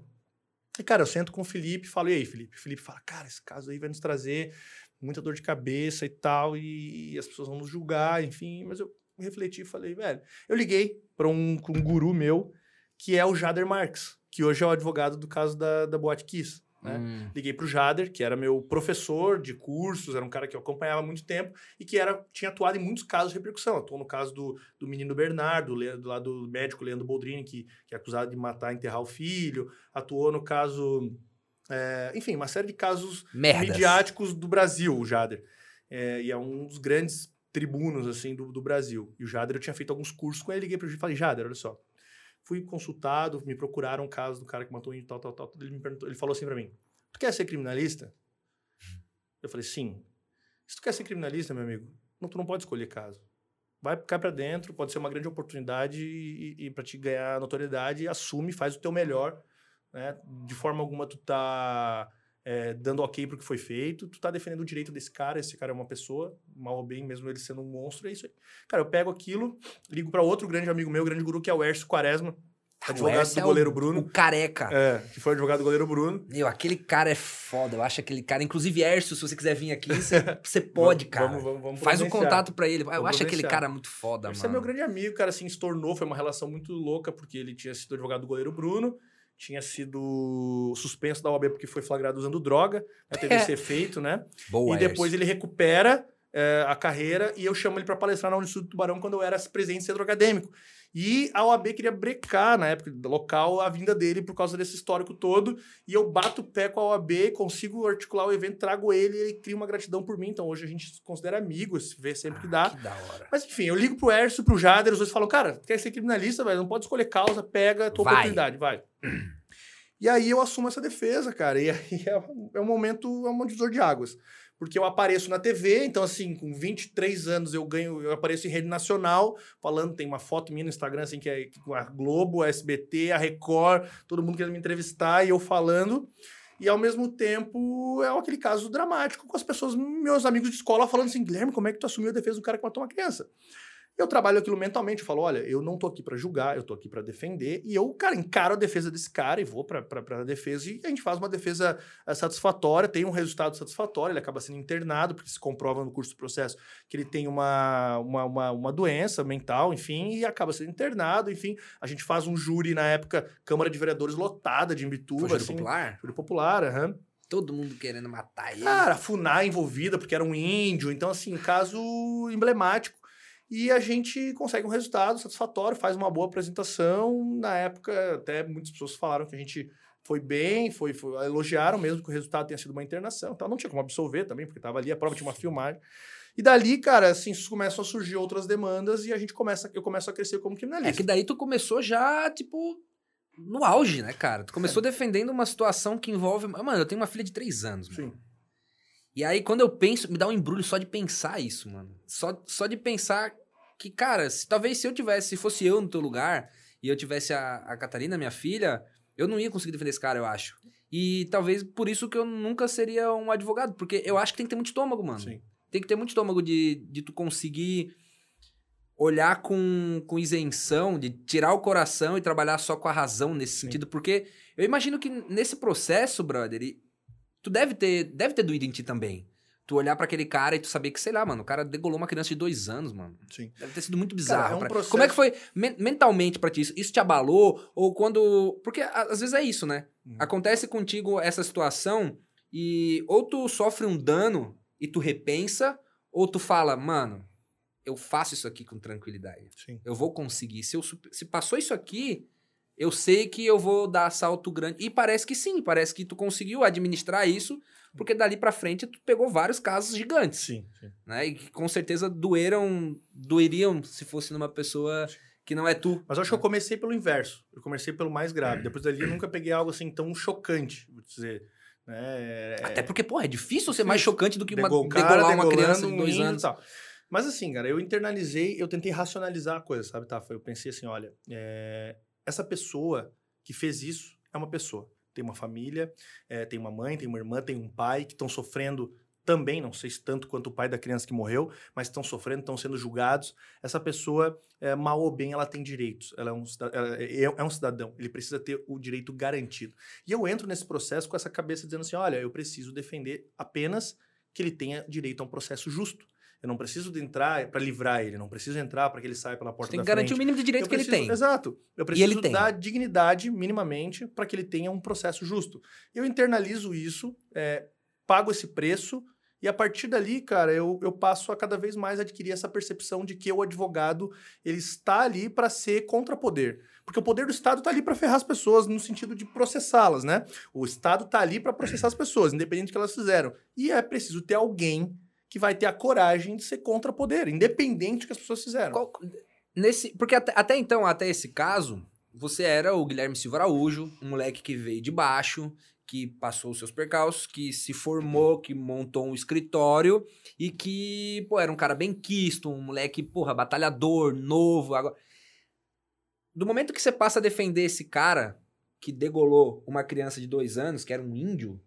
E, cara, eu sento com o Felipe e falo, e aí, Felipe? O Felipe fala, cara, esse caso aí vai nos trazer muita dor de cabeça e tal, e as pessoas vão nos julgar, enfim. Mas eu refleti e falei, velho, eu liguei para um, um guru meu, que é o Jader Marques, que hoje é o advogado do caso da, da Boate Kiss. Né? Hum. Liguei pro Jader, que era meu professor de cursos, era um cara que eu acompanhava há muito tempo e que era, tinha atuado em muitos casos de repercussão. Atuou no caso do, do menino Bernardo, do lado do médico Leandro Boldrini, que, que é acusado de matar e enterrar o filho. Atuou no caso. é, enfim, uma série de casos Merdas. midiáticos do Brasil, o Jader. É, e é um dos grandes tribunos, assim, do, do Brasil. E o Jader, eu tinha feito alguns cursos com ele, liguei para ele e falei, Jader, olha só. Fui consultado, me procuraram um caso do cara que matou um índio, tal, tal, tal. Ele me perguntou, ele falou assim para mim, tu quer ser criminalista? Eu falei, sim. Se tu quer ser criminalista, meu amigo, não, tu não pode escolher caso. Vai, cai pra dentro, pode ser uma grande oportunidade e, e para te ganhar notoriedade, assume, faz o teu melhor, né? De forma alguma tu tá é, dando ok pro que foi feito, tu tá defendendo o direito desse cara, esse cara é uma pessoa, mal ou bem, mesmo ele sendo um monstro, é isso aí. Cara, eu pego aquilo, ligo para outro grande amigo meu, grande guru, que é o Ércio Quaresma, advogado Esse do é o- goleiro Bruno. O careca. É, que foi advogado do goleiro Bruno. Meu, aquele cara é foda. Eu acho aquele cara. Inclusive, Erso, se você quiser vir aqui, você, pode, cara. vamos- vamos- vamos Faz o providenciar. contato pra ele. Eu Vamos acho aquele cara muito foda, Esse é meu mano. grande amigo, cara, assim, se tornou, foi uma relação muito louca, porque ele tinha sido advogado do goleiro Bruno, tinha sido suspenso da OAB porque foi flagrado usando droga, né, teve esse efeito, né? Boa, e depois ele recupera é, a carreira e eu chamo ele para palestrar na Unisul do Tubarão quando eu era presidente do centro acadêmico. E a OAB queria brecar, na época local, a vinda dele por causa desse histórico todo. E eu bato o pé com a OAB, consigo articular o evento, trago ele e ele cria uma gratidão por mim. Então hoje a gente se considera amigos, vê sempre ah, que dá. Que da hora. Mas enfim, eu ligo pro Ércio, pro Jader, os dois falam, cara, quer ser criminalista, velho? Não pode escolher causa, pega a tua vai. oportunidade, vai. E aí eu assumo essa defesa, cara. E aí é, é um momento, é um divisor de águas porque eu apareço na TV, então assim, com 23 anos eu ganho, eu apareço em rede nacional, falando, tem uma foto minha no Instagram, assim, que é a Globo, a SBT, a Record, todo mundo querendo me entrevistar e eu falando. E ao mesmo tempo é aquele caso dramático com as pessoas, meus amigos de escola, falando assim: Guilherme, como é que tu assumiu a defesa do cara que matou uma criança? Eu trabalho aquilo mentalmente, eu falo, olha, eu não tô aqui para julgar, eu tô aqui para defender, e eu, cara, encaro a defesa desse cara e vou para a defesa, e a gente faz uma defesa eh, satisfatória, tem um resultado satisfatório, ele acaba sendo internado, porque se comprova no curso do processo que ele tem uma, uma, uma, uma doença mental, enfim, e acaba sendo internado, enfim, a gente faz um júri, na época, Câmara de Vereadores lotada de Imbituba. Foi júri assim, popular? Júri popular, aham. Uhum. Todo mundo querendo matar ele. Cara, a FUNAI envolvida, porque era um índio. Então, assim, caso emblemático e a gente consegue um resultado satisfatório, faz uma boa apresentação. Na época, até muitas pessoas falaram que a gente foi bem, foi, foi elogiaram mesmo que o resultado tenha sido uma internação. Então não tinha como absolver também, porque estava ali, a prova tinha uma filmagem. E dali, cara, assim, começam a surgir outras demandas e a gente começa, eu começo a crescer como criminalista. É que daí tu começou já, tipo, no auge, né, cara? Tu começou é. defendendo uma situação que envolve. Mano, eu tenho uma filha de três anos, mano. E aí, quando eu penso, me dá um embrulho só de pensar isso, mano. Só, só de pensar que, cara, se, talvez se eu tivesse, se fosse eu no teu lugar e eu tivesse a, a Catarina, minha filha, eu não ia conseguir defender esse cara, eu acho. E talvez por isso que eu nunca seria um advogado, porque eu acho que tem que ter muito estômago, mano. Sim. Tem que ter muito estômago de, de tu conseguir olhar com, com isenção, de tirar o coração e trabalhar só com a razão nesse Sim. sentido, porque eu imagino que nesse processo, brother, tu deve ter, deve ter doído em ti também tu olhar para aquele cara e tu saber que, sei lá, mano, o cara degolou uma criança de dois anos, mano. Sim. Deve ter sido muito bizarro. Cara, é um processo... Como é que foi men mentalmente para ti isso? Isso te abalou? Ou quando. Porque às vezes é isso, né? Hum. Acontece contigo essa situação e ou tu sofre um dano e tu repensa, ou tu fala, mano, eu faço isso aqui com tranquilidade. Sim. Eu vou conseguir. Se, eu, se passou isso aqui, eu sei que eu vou dar salto grande. E parece que sim, parece que tu conseguiu administrar isso porque dali para frente tu pegou vários casos gigantes. Sim, sim. Né? E que com certeza doeram, doeriam se fosse numa pessoa que não é tu. Mas eu acho que eu comecei pelo inverso. Eu comecei pelo mais grave. Depois dali eu nunca peguei algo assim tão chocante, vou dizer. Né? Até porque, pô, é difícil ser mais chocante do que uma, cara, degolar uma criança de dois anos. Tal. Mas assim, cara, eu internalizei, eu tentei racionalizar a coisa, sabe, tá? Eu pensei assim, olha, é... essa pessoa que fez isso é uma pessoa tem uma família, é, tem uma mãe, tem uma irmã, tem um pai que estão sofrendo também, não sei se tanto quanto o pai da criança que morreu, mas estão sofrendo, estão sendo julgados. Essa pessoa, é, mal ou bem, ela tem direitos. Ela é um, é, é um cidadão. Ele precisa ter o direito garantido. E eu entro nesse processo com essa cabeça dizendo assim: olha, eu preciso defender apenas que ele tenha direito a um processo justo. Eu não preciso de entrar para livrar ele, não preciso entrar para que ele saia pela porta Você tem que garantir frente. o mínimo de direito que ele tem. Exato. Eu preciso dar dignidade minimamente para que ele tenha um processo justo. Eu internalizo isso, é, pago esse preço e a partir dali, cara, eu, eu passo a cada vez mais adquirir essa percepção de que o advogado ele está ali para ser contra poder. Porque o poder do Estado está ali para ferrar as pessoas, no sentido de processá-las, né? O Estado está ali para processar as pessoas, independente do que elas fizeram. E é preciso ter alguém que vai ter a coragem de ser contra poder, independente do que as pessoas fizeram. Qual, nesse, porque até, até então, até esse caso, você era o Guilherme Silva Araújo, um moleque que veio de baixo, que passou os seus percalços, que se formou, que montou um escritório e que, pô, era um cara bem quisto, um moleque, porra, batalhador, novo. Agora... Do momento que você passa a defender esse cara que degolou uma criança de dois anos, que era um índio,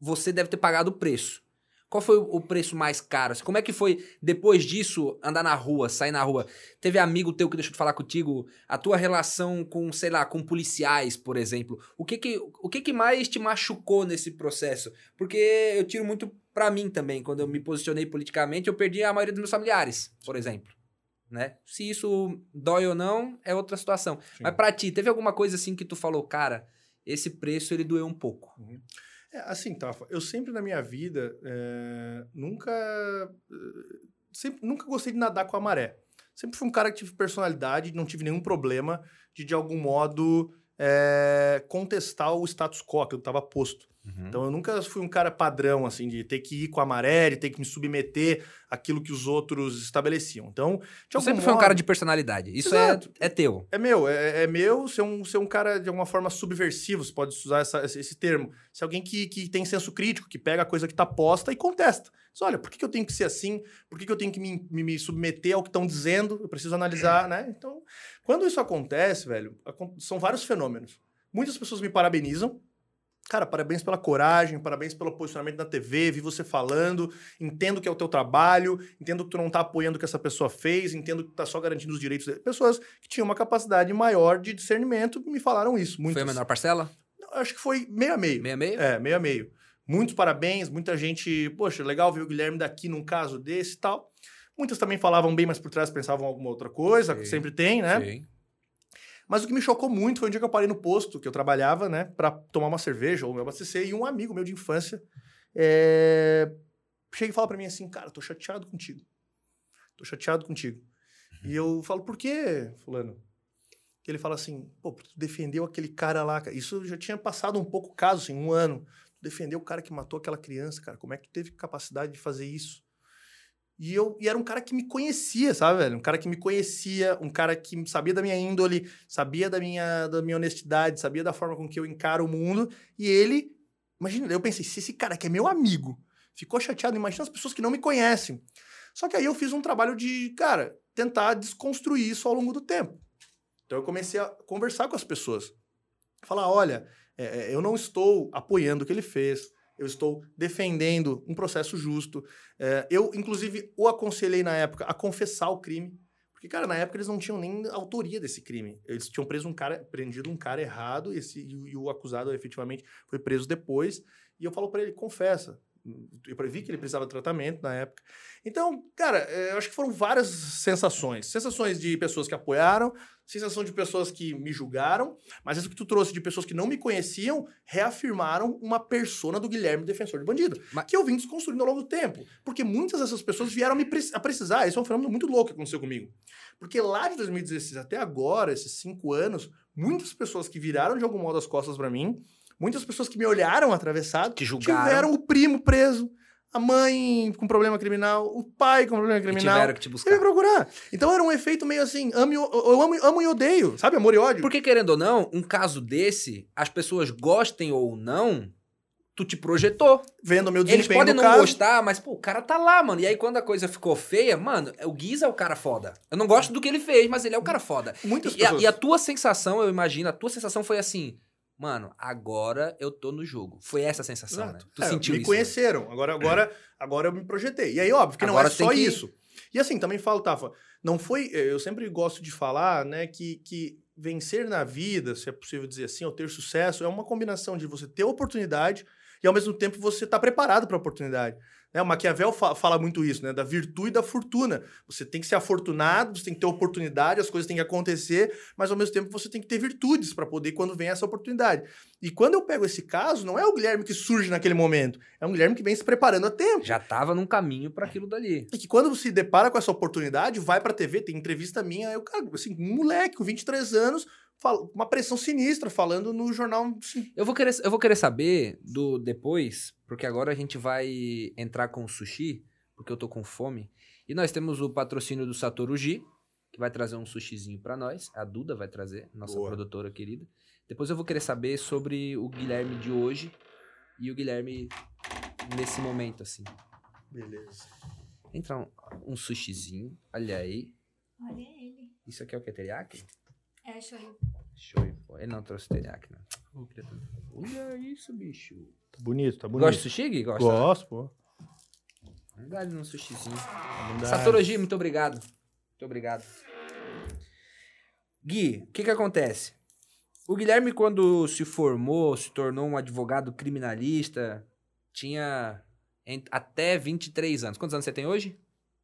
você deve ter pagado o preço. Qual foi o preço mais caro? Como é que foi, depois disso, andar na rua, sair na rua? Teve amigo teu que deixou de falar contigo? A tua relação com, sei lá, com policiais, por exemplo. O que que, o que, que mais te machucou nesse processo? Porque eu tiro muito para mim também. Quando eu me posicionei politicamente, eu perdi a maioria dos meus familiares, por exemplo. Né? Se isso dói ou não, é outra situação. Sim. Mas para ti, teve alguma coisa assim que tu falou, cara, esse preço ele doeu um pouco? Uhum. É, assim, Tafa, eu sempre na minha vida é, nunca, sempre, nunca gostei de nadar com a maré. Sempre fui um cara que tive personalidade, não tive nenhum problema de, de algum modo, é, contestar o status quo que eu estava posto. Uhum. Então eu nunca fui um cara padrão, assim, de ter que ir com a maré, de ter que me submeter àquilo que os outros estabeleciam. Então, de sempre modo... foi um cara de personalidade. Isso é, é teu. É meu, é, é, meu ser um, ser um cara de alguma forma subversivo, você pode usar essa, esse termo. Ser alguém que, que tem senso crítico, que pega a coisa que está posta e contesta. Diz, olha, por que, que eu tenho que ser assim? Por que, que eu tenho que me, me, me submeter ao que estão dizendo? Eu preciso analisar, né? Então, quando isso acontece, velho, são vários fenômenos. Muitas pessoas me parabenizam, Cara, parabéns pela coragem, parabéns pelo posicionamento na TV, vi você falando, entendo que é o teu trabalho, entendo que tu não tá apoiando o que essa pessoa fez, entendo que tu tá só garantindo os direitos. Pessoas que tinham uma capacidade maior de discernimento me falaram isso. Muitas. Foi a menor parcela? Acho que foi meio a meio. Meio a meio? É, meio a meio. Muitos parabéns, muita gente, poxa, legal ver o Guilherme daqui num caso desse e tal. Muitas também falavam bem, mas por trás pensavam alguma outra coisa, Sim. sempre tem, né? Sim. Mas o que me chocou muito foi um dia que eu parei no posto que eu trabalhava, né, para tomar uma cerveja ou me abastecer, e um amigo meu de infância é... chega e fala para mim assim: Cara, tô chateado contigo. Tô chateado contigo. Uhum. E eu falo: Por quê, Fulano? Que ele fala assim: Pô, tu defendeu aquele cara lá. Isso já tinha passado um pouco caso, assim, um ano. Tu defendeu o cara que matou aquela criança, cara. Como é que tu teve capacidade de fazer isso? E, eu, e era um cara que me conhecia, sabe, velho? Um cara que me conhecia, um cara que sabia da minha índole, sabia da minha, da minha honestidade, sabia da forma com que eu encaro o mundo. E ele, imagina, eu pensei, se esse cara que é meu amigo ficou chateado, imagina as pessoas que não me conhecem. Só que aí eu fiz um trabalho de, cara, tentar desconstruir isso ao longo do tempo. Então eu comecei a conversar com as pessoas. Falar, olha, é, eu não estou apoiando o que ele fez, eu estou defendendo um processo justo. É, eu, inclusive, o aconselhei na época a confessar o crime. Porque, cara, na época eles não tinham nem autoria desse crime. Eles tinham preso um cara, prendido um cara errado, esse, e, e o acusado efetivamente foi preso depois. E eu falo para ele, confessa. Eu previ que ele precisava de tratamento na época. Então, cara, é, eu acho que foram várias sensações. Sensações de pessoas que apoiaram, sensação de pessoas que me julgaram, mas isso que tu trouxe de pessoas que não me conheciam reafirmaram uma persona do Guilherme Defensor de Bandido, mas... que eu vim desconstruindo ao longo do tempo. Porque muitas dessas pessoas vieram me a precisar. Isso é um fenômeno muito louco que aconteceu comigo. Porque lá de 2016 até agora, esses cinco anos, muitas pessoas que viraram de algum modo as costas para mim Muitas pessoas que me olharam atravessado Te julgaram. tiveram o primo preso, a mãe com problema criminal, o pai com problema criminal. E tiveram que te buscar. Procurar. Então era um efeito meio assim, amo, eu amo, amo e odeio, sabe? Amor e ódio. Porque, querendo ou não, um caso desse, as pessoas gostem ou não, tu te projetou. Vendo meu desempenho Eles podem não caso. gostar, mas, pô, o cara tá lá, mano. E aí, quando a coisa ficou feia, mano, o Guiz é o cara foda. Eu não gosto do que ele fez, mas ele é o cara foda. Muitas e, pessoas. A, e a tua sensação, eu imagino, a tua sensação foi assim mano, agora eu tô no jogo. Foi essa a sensação, Exato. né? Tu é, sentiu me isso. Me conheceram. Né? Agora, agora, agora eu me projetei. E aí, óbvio que agora não é só que... isso. E assim, também falo, Tafa, não foi. Eu sempre gosto de falar, né, que, que vencer na vida, se é possível dizer assim, ou ter sucesso, é uma combinação de você ter oportunidade e ao mesmo tempo você estar tá preparado para a oportunidade. Né? O Maquiavel fa fala muito isso, né? Da virtude e da fortuna. Você tem que ser afortunado, você tem que ter oportunidade, as coisas têm que acontecer, mas ao mesmo tempo você tem que ter virtudes para poder quando vem essa oportunidade. E quando eu pego esse caso, não é o Guilherme que surge naquele momento, é um Guilherme que vem se preparando a tempo. Já estava num caminho para aquilo dali. E que quando se depara com essa oportunidade, vai para a TV, tem entrevista minha, eu, cara, assim, um moleque com 23 anos, uma pressão sinistra falando no jornal. Eu vou querer, eu vou querer saber do depois, porque agora a gente vai entrar com o sushi, porque eu tô com fome. E nós temos o patrocínio do Satoru Gi, que vai trazer um sushizinho para nós. A Duda vai trazer, nossa Boa. produtora querida. Depois eu vou querer saber sobre o Guilherme de hoje e o Guilherme nesse momento, assim. Beleza. Entra um, um sushizinho, olha aí. Olha ele. Isso aqui é o que? Teriyaki? É, shoyu. Pô. Ele não trouxe teriyaki, não. Olha isso, bicho. Tá bonito, tá bonito. Gosta de sushi, Gui? Gosta? Gosto, pô. Verdade, num sushizinho. Satorogi, muito obrigado. Muito obrigado. Gui, o que que acontece? O Guilherme, quando se formou, se tornou um advogado criminalista, tinha até 23 anos. Quantos anos você tem hoje?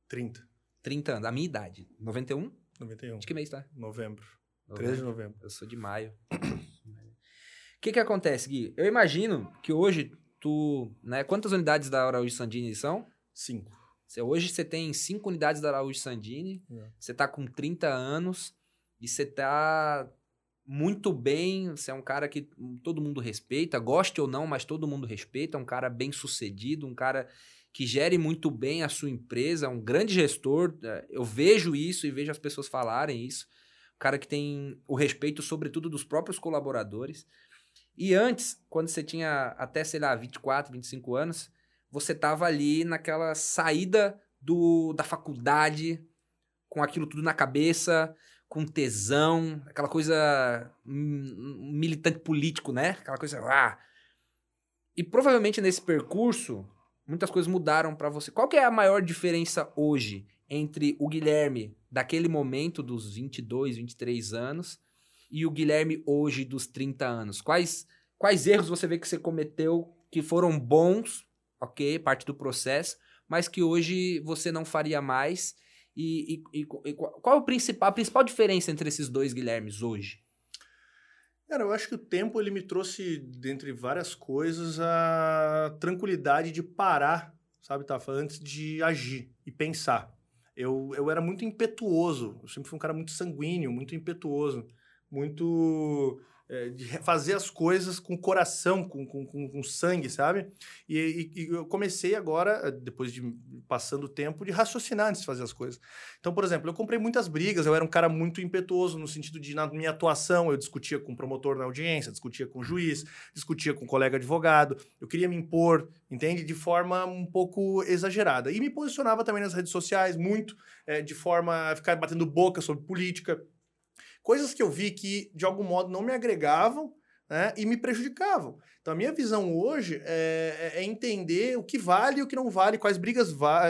30. 30 anos. A minha idade. 91? 91. De que mês, tá? Novembro. Novembro. 13 de novembro. Eu sou de maio. O que que acontece, Gui? Eu imagino que hoje tu, né? Quantas unidades da Araújo Sandini são? Cinco. Você- hoje você tem cinco unidades da Araújo Sandini, É. você tá com 30 anos e você tá muito bem, você é um cara que todo mundo respeita, goste ou não, mas todo mundo respeita, um cara bem sucedido, um cara que gere muito bem a sua empresa, um grande gestor, eh, eu vejo isso e vejo as pessoas falarem isso, cara que tem o respeito sobretudo dos próprios colaboradores. E antes, quando você tinha até, sei lá, 24, 25 anos, você tava ali naquela saída do, da faculdade, com aquilo tudo na cabeça, com tesão, aquela coisa hum, militante político, né? Aquela coisa. Ah. E provavelmente nesse percurso, muitas coisas mudaram pra você. Qual que é a maior diferença hoje entre o Guilherme daquele momento dos 22, 23 anos e o Guilherme hoje dos 30 anos? Quais, quais erros você vê que você cometeu que foram bons, ok, parte do processo, mas que hoje você não faria mais? E, e- e- qual qual é o principal, a principal diferença entre esses dois Guilhermes hoje? Cara, eu acho que o tempo ele me trouxe, dentre várias coisas, a tranquilidade de parar, sabe, Tafa, antes de agir e pensar. Eu, eu era muito impetuoso, eu sempre fui um cara muito sanguíneo, muito impetuoso, muito é, de fazer as coisas com coração, com, com, com, com sangue, sabe? E, e- e eu comecei agora, depois de passando o tempo, de raciocinar antes de fazer as coisas. Então, por exemplo, eu comprei muitas brigas, eu era um cara muito impetuoso no sentido de, na minha atuação, eu discutia com o promotor na audiência, discutia com o juiz, discutia com o colega advogado, eu queria me impor, entende? De forma um pouco exagerada. E me posicionava também nas redes sociais, muito, eh, de forma a ficar batendo boca sobre política. Coisas que eu vi que, de algum modo, não me agregavam né, e me prejudicavam. Então, a minha visão hoje é, é- é entender o que vale e o que não vale, quais brigas va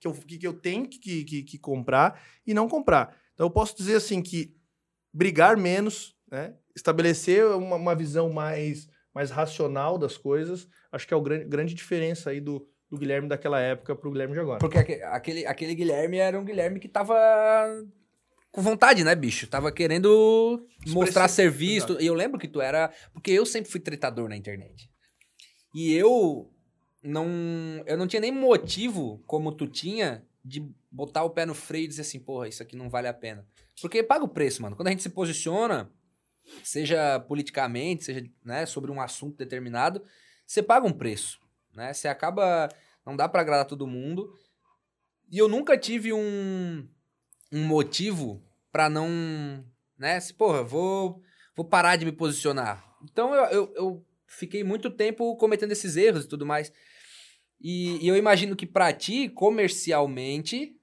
que, eu, que, eu tenho que, que, que comprar e não comprar. Então, eu posso dizer assim que brigar menos, né, estabelecer uma, uma visão mais, mais racional das coisas, acho que é a grande, grande diferença aí do, do Guilherme daquela época para o Guilherme de agora. Porque aque- aquele, aquele Guilherme era um Guilherme que tava com vontade, né, bicho? Tava querendo mostrar Expressivo, serviço. exato. E eu lembro que tu era. Porque eu sempre fui tretador na internet. E eu não. Eu não tinha nem motivo, como tu tinha, de botar o pé no freio e dizer assim, porra, isso aqui não vale a pena. Porque paga o preço, mano. Quando a gente se posiciona, seja politicamente, seja né, sobre um assunto determinado, você paga um preço. Né? Você acaba. Não dá pra agradar todo mundo. E eu nunca tive um, um motivo pra não. Né? Se, porra, vou, vou parar de me posicionar. Então eu, eu, eu fiquei muito tempo cometendo esses erros e tudo mais. E, e eu imagino que pra ti, comercialmente,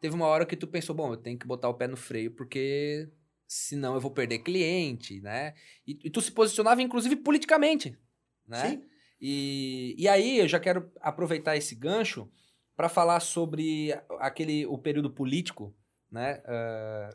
teve uma hora que tu pensou, bom, eu tenho que botar o pé no freio, porque senão eu vou perder cliente, né? E, e tu se posicionava, inclusive, politicamente, né? Sim. E, e aí eu já quero aproveitar esse gancho para falar sobre aquele o período político, né, ah,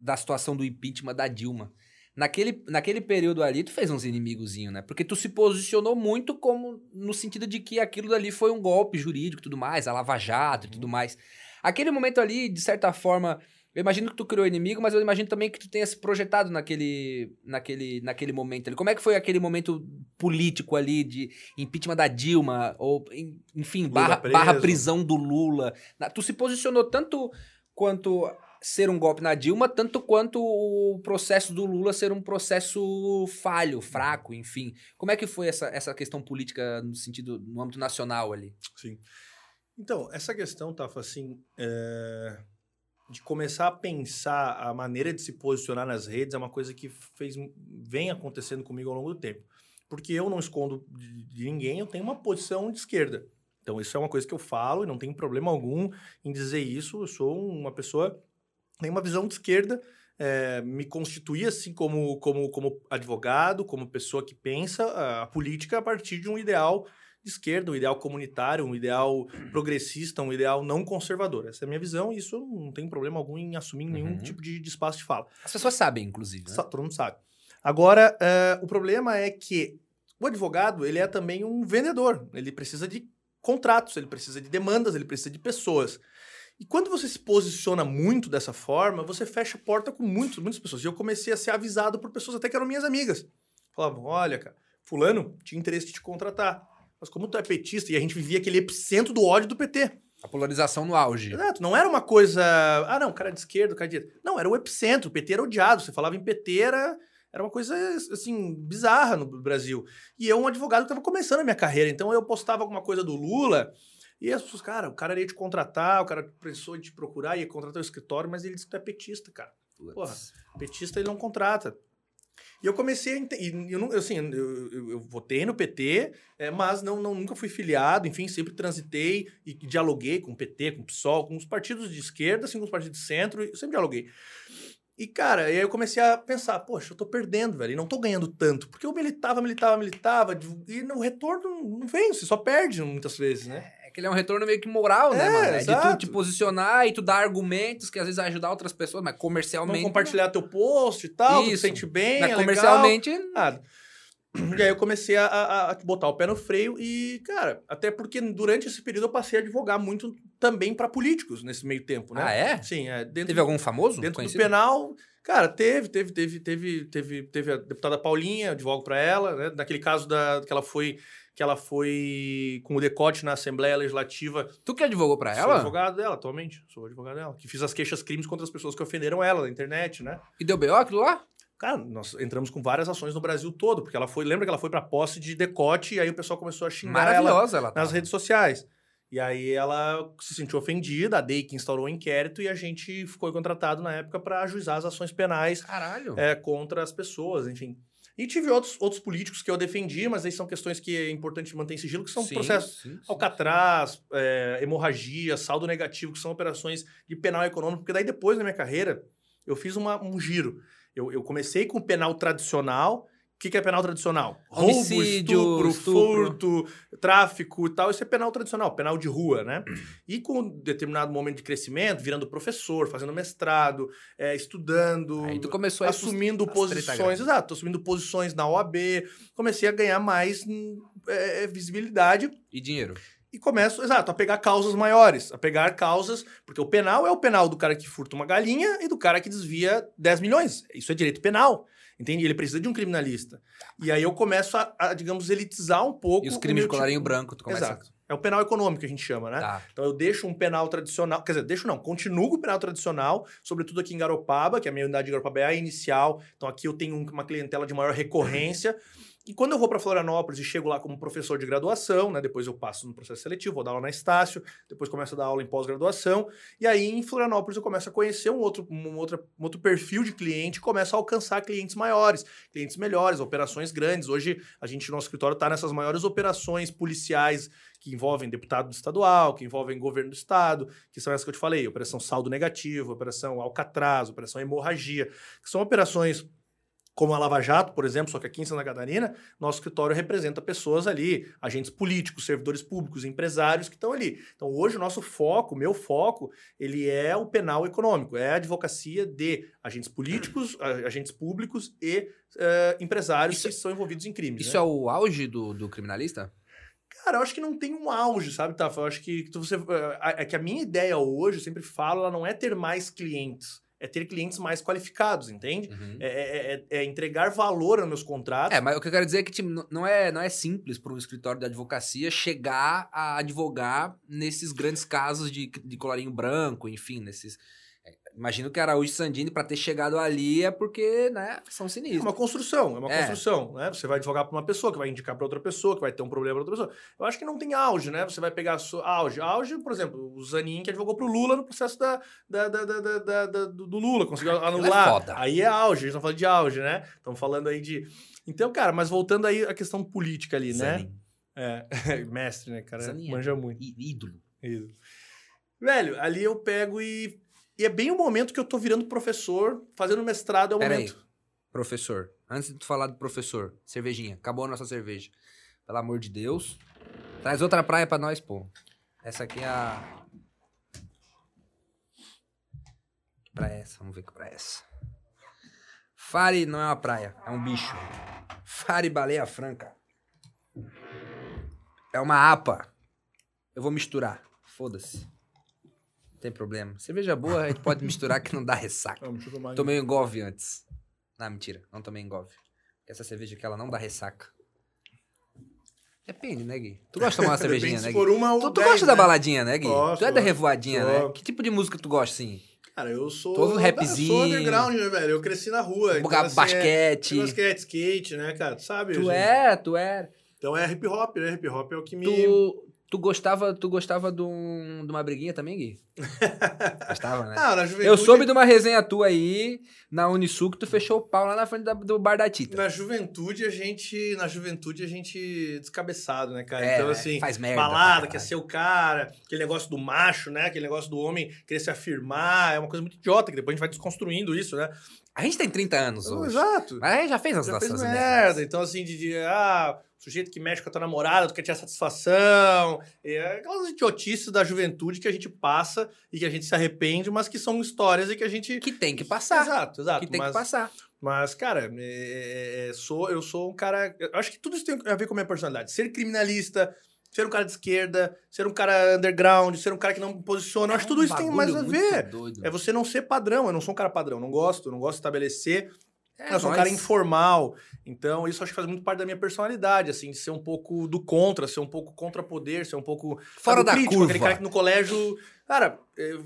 da situação do impeachment da Dilma. Naquele, naquele período ali, tu fez uns inimigozinhos, né? Porque tu se posicionou muito como no sentido de que aquilo dali foi um golpe jurídico e tudo mais, a Lava Jato e tudo mais. Aquele momento ali, de certa forma, eu imagino que tu criou inimigo, mas eu imagino também que tu tenha se projetado naquele, naquele, naquele momento ali. Como é que foi aquele momento político ali de impeachment da Dilma, ou en- enfim, barra, barra prisão do Lula? Tu se posicionou tanto quanto ser um golpe na Dilma, tanto quanto o processo do Lula ser um processo falho, fraco, enfim. Como é que foi essa, essa questão política no sentido, no âmbito nacional ali? Sim. Então, essa questão, Tafa, assim, é, de começar a pensar a maneira de se posicionar nas redes é uma coisa que fez, vem acontecendo comigo ao longo do tempo. Porque eu não escondo de, ninguém, eu tenho uma posição de esquerda. Então, isso é uma coisa que eu falo e não tem problema algum em dizer isso. Eu sou uma pessoa, tenho uma visão de esquerda, é, me constituí assim como, como, como advogado, como pessoa que pensa a, a política a partir de um ideal de esquerda, um ideal comunitário, um ideal progressista, um ideal não conservador. Essa é a minha visão e isso eu não tem problema algum em assumir nenhum Uhum. tipo de, de espaço de fala. As pessoas sabem, inclusive. Né? Todo mundo sabe. Agora, eh, o problema é que o advogado, ele é também um vendedor. Ele precisa de contratos, ele precisa de demandas, ele precisa de pessoas. E quando você se posiciona muito dessa forma, você fecha a porta com muitos, muitas pessoas. E eu comecei a ser avisado por pessoas até que eram minhas amigas. Falavam, olha, cara, fulano tinha interesse de te contratar. Mas como tu é petista e a gente vivia aquele epicentro do ódio do PT. A polarização no auge. Exato, não era uma coisa. Ah, não, cara de esquerda, cara de direita. Não, era o epicentro. O PT era odiado. Você falava em PT, era, era uma coisa, assim, bizarra no Brasil. E eu, um advogado que estava começando a minha carreira. Então eu postava alguma coisa do Lula. E as pessoas, cara, o cara ia te contratar, o cara pensou em te procurar, ia contratar o escritório, mas ele disse que tu é petista, cara. Porra, petista ele não contrata. E eu comecei a entender. Eu, não, assim, eu, eu, eu, votei no PT, é, mas não, não, nunca fui filiado, enfim, sempre transitei e dialoguei com o PT, com o PSOL, com os partidos de esquerda, assim, com os partidos de centro, eu sempre dialoguei. E, cara, aí eu comecei a pensar, poxa, eu tô perdendo, velho, e não tô ganhando tanto. Porque eu militava, militava, militava, e no retorno não vem, você só perde muitas vezes, né? É que ele é um retorno meio que moral, né, É, mano? É de tu te posicionar e tu dar argumentos que às vezes vai ajudar outras pessoas, mas comercialmente. Não compartilhar teu post e tal, tu te Isso. sente bem, Mas é comercialmente. legal. Nada. E aí eu comecei a, a- a botar o pé no freio e, cara, até porque durante esse período eu passei a advogar muito também para políticos nesse meio tempo, né? Ah, é? Sim, é. Dentro Teve algum famoso? Dentro do conhecido? penal, cara, teve, teve, teve, teve, teve, teve a deputada Paulinha, eu advogo para ela, né? Naquele caso da, que ela foi que ela foi com o decote na Assembleia Legislativa. Tu que advogou pra Sou ela? advogado dela atualmente, sou advogado dela, que fiz as queixas crimes contra as pessoas que ofenderam ela na internet, né? E deu BO aquilo lá? Cara, nós entramos com várias ações no Brasil todo, porque ela foi, lembra que ela foi para posse de decote e aí o pessoal começou a xingar ela ela. nas redes sociais. E aí ela se sentiu ofendida, a DEIC instaurou um inquérito e a gente ficou contratado na época para ajuizar as ações penais Caralho. é, contra as pessoas, enfim. E tive outros, outros políticos que eu defendi, mas aí são questões que é importante manter em sigilo, que são Sim, processos sim, sim. Alcatraz, é, hemorragia, saldo negativo, que são operações de penal econômico, porque daí depois na minha carreira eu fiz uma- um giro. Eu, eu comecei com o penal tradicional. O que, que é penal tradicional? Homicídio, Roubo, estupro, estupro. furto, tráfico e tal. Isso é penal tradicional, penal de rua, né? E com um determinado momento de crescimento, virando professor, fazendo mestrado, é, estudando, Aí tu começou a assumindo posições, exato, assumindo posições na OAB, comecei a ganhar mais hum, é, visibilidade E dinheiro. E começo, exato, a pegar causas maiores, a pegar causas, porque o penal é o penal do cara que furta uma galinha e do cara que desvia 10 milhões. Isso é direito penal. Entende? Ele precisa de um criminalista. E aí eu começo a, a, digamos, elitizar um pouco. E os crimes de colarinho tipo- branco, tu começa. Exato. É o penal econômico que a gente chama, né? Tá. Então eu deixo um penal tradicional, quer dizer, deixo não, continuo com o penal tradicional, sobretudo aqui em Garopaba, que a minha unidade de Garopaba é a inicial, então aqui eu tenho um- uma clientela de maior recorrência. E quando eu vou para Florianópolis e chego lá como professor de graduação, né, depois eu passo no processo seletivo, vou dar aula na Estácio, depois começo a dar aula em pós-graduação, e aí em Florianópolis eu começo a conhecer um outro, um outra- um outro perfil de cliente, começo a alcançar clientes maiores, clientes melhores, operações grandes. Hoje a gente, nosso escritório, está nessas maiores operações policiais que envolvem deputado estadual, que envolvem governo do estado, que são essas que eu te falei, operação saldo negativo, operação Alcatraz, operação hemorragia, que são operações como a Lava Jato, por exemplo, só que aqui em Santa Catarina, nosso escritório representa pessoas ali, agentes políticos, servidores públicos, empresários que estão ali. Então, hoje o nosso foco, meu foco, ele é o penal econômico, é a advocacia de agentes políticos, agentes públicos e eh, empresários Isso- que são envolvidos em crimes. Isso né? é o auge do, do criminalista? Cara, eu acho que não tem um auge, sabe, Tafa? Eu acho que, que você. É que a minha ideia hoje, eu sempre falo, ela não é ter mais clientes. É ter clientes mais qualificados, entende? Uhum. É, é- é- é entregar valor aos meus contratos. É, mas o que eu quero dizer é que tipo, não, é, não é simples para um escritório de advocacia chegar a advogar nesses grandes casos de, de colarinho branco, enfim, nesses. É, Imagino que Araújo e Sandini, para ter chegado ali, é porque, né, são É sinistros. uma construção, é uma É. construção, né? Você vai advogar para uma pessoa, que vai indicar para outra pessoa, que vai ter um problema para outra pessoa. Eu acho que não tem auge, né? Você vai pegar a sua- auge. Auge, por exemplo, o Zanin que advogou pro Lula no processo da, da, da- da- do Lula, conseguiu é anular. foda. aí é auge, gente tá falando de auge, né? Estamos falando aí de. Então, cara, mas voltando aí à questão política ali, né? Zanin. É, mestre, né, cara? Zanin é Manja muito. Ídolo. Isso. Velho, ali eu pego e. E é bem o momento que eu tô virando professor, fazendo mestrado, é o Pera aí. momento. Professor, antes de tu falar do professor, cervejinha, acabou a nossa cerveja. Pelo amor de Deus. Traz outra praia pra nós, pô. Essa aqui é a. Que praia é essa? Vamos ver que praia é essa. Fare não é uma praia, é um bicho. Fare baleia franca. É uma apa. Eu vou misturar. Foda-se. Não tem problema. Cerveja boa a gente pode misturar que não dá ressaca. Eu tomar Tomei um engove antes. Não, mentira. Não tomei engove. Essa cerveja aqui, ela não dá ressaca. Depende, né, Gui? Tu gosta de tomar uma cervejinha, né, Gui? for uma ou Tu, tu dez, gosta da né? baladinha, né, Gui? Gosto, tu é da gosto. revoadinha, né? Gosto. Que tipo de música tu gosta, assim? Cara, eu sou. Um da- rapzinho. Sou underground, né, velho? Eu cresci na rua. então, assim, basquete. É, basquete, skate, né, cara? Tu sabe? Tu gente? é, tu é. Então é hip hop, né? Hip hop é o que me. Tu, tu gostava, tu gostava de, um- de uma briguinha também, Gui? Gostava, né? Ah, na juventude. Eu soube de uma resenha tua aí, na Unisul, que tu fechou o pau lá na frente da- do bar da Tita. Na juventude, a gente. Na juventude, a gente. Descabeçado, né, cara? É, então, assim. Faz merda. balada, quer ser o cara, aquele negócio do macho, né? Aquele negócio do homem querer se afirmar, é uma coisa muito idiota, que depois a gente vai desconstruindo isso, né? A gente tem 30 anos hoje. Exato. Mas aí já fez as Já fez nossas merda. merdas. Então, assim, de, de ah, sujeito que mexe com a tua namorada, tu quer tirar satisfação. É aquelas idiotices da juventude que a gente passa e que a gente se arrepende, mas que são histórias e que a gente. Que tem que passar. Exato, exato. Que tem mas, que passar. Mas, cara, é- é- sou, eu sou um cara. eu acho que tudo isso tem a ver com a minha personalidade. Ser criminalista, ser um cara de esquerda, ser um cara underground, ser um cara que não me posiciona. eu acho que tudo isso tem mais a ver. É você não ser padrão. Eu não sou um cara padrão. Não gosto, não gosto de estabelecer. É, eu sou um cara informal. Então, isso acho que faz muito parte da minha personalidade, assim, de ser um pouco do contra, ser um pouco contra poder, ser um pouco. Fora sabe, da crítico, curva. Aquele cara que no colégio. Cara,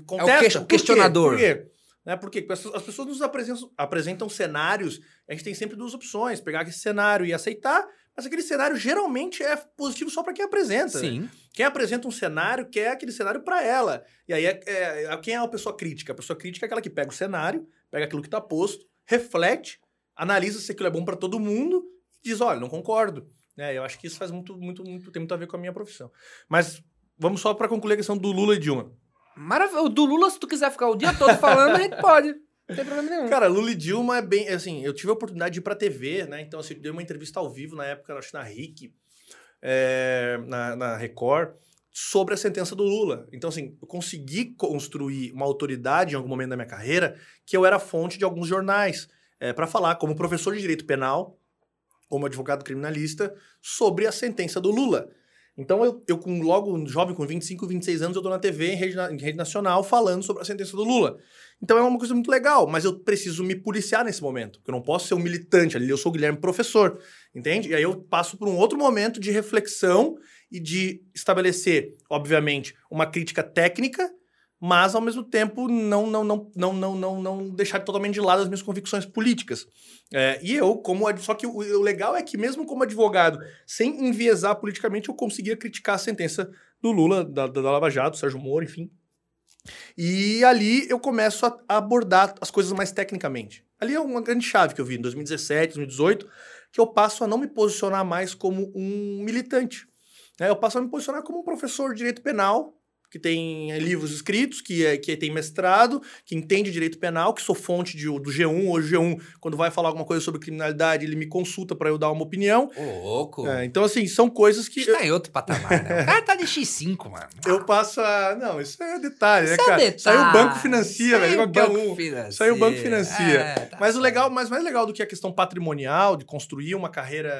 contesta. que- o Por quê? questionador. Por quê? Né? Porque as pessoas- as pessoas nos apresentam, apresentam cenários, a gente tem sempre duas opções: pegar esse cenário e aceitar, mas aquele cenário geralmente é positivo só para quem apresenta. né? Sim. Quem apresenta um cenário quer aquele cenário para ela. E aí, é, é- quem é a pessoa crítica? A pessoa crítica é aquela que pega o cenário, pega aquilo que tá posto, reflete, analisa se aquilo é bom para todo mundo e diz: olha, não concordo. É, eu acho que isso faz muito, muito, muito, tem muito a ver com a minha profissão. Mas vamos só para concluir a questão do Lula e Dilma. Maravilha. O do Lula, se tu quiser ficar o dia todo falando, a gente pode. Não tem problema nenhum. Cara, Lula e Dilma é bem. Assim, eu tive a oportunidade de ir pra TV, né? Então, assim, eu dei uma entrevista ao vivo na época, acho que na RIC, é, na, na Record, sobre a sentença do Lula. Então, assim, eu consegui construir uma autoridade em algum momento da minha carreira que eu era fonte de alguns jornais é, para falar, como professor de direito penal, como advogado criminalista, sobre a sentença do Lula. Então, eu, eu com logo jovem, com 25, 26 anos, eu tô na TV, em rede, em rede nacional, falando sobre a sentença do Lula. Então é uma coisa muito legal, mas eu preciso me policiar nesse momento. Porque eu não posso ser um militante ali, eu sou o Guilherme professor, entende? E aí eu passo por um outro momento de reflexão e de estabelecer, obviamente, uma crítica técnica, mas ao mesmo tempo não não não não não não, não deixar totalmente de lado as minhas convicções políticas. É, e eu, como só que o, o legal é que mesmo como advogado, sem enviesar politicamente, eu conseguia criticar a sentença do Lula, da, da, Lava Jato, Sérgio Moro, enfim. E ali eu começo a a abordar as coisas mais tecnicamente. Ali é uma grande chave que eu vi em 2017, 2018, que eu passo a não me posicionar mais como um militante. né? Eu passo a me posicionar como um professor de direito penal, que tem eh, livros escritos, que, é, que tem mestrado, que entende direito penal, que sou fonte de- do G1. Hoje o G1, quando vai falar alguma coisa sobre criminalidade, ele me consulta para eu dar uma opinião. Ô, louco. É, então, assim, são coisas que eu, Está em outro patamar, né? O cara tá de X5, mano. eu passo a... Não, isso é detalhe, né, Isso é cara? detalhe. Isso aí o banco financia, velho, o qualquer banco um. financia. Aí o banco financia. É, tá Mas o legal, mas mais legal do que a questão patrimonial, de construir uma carreira,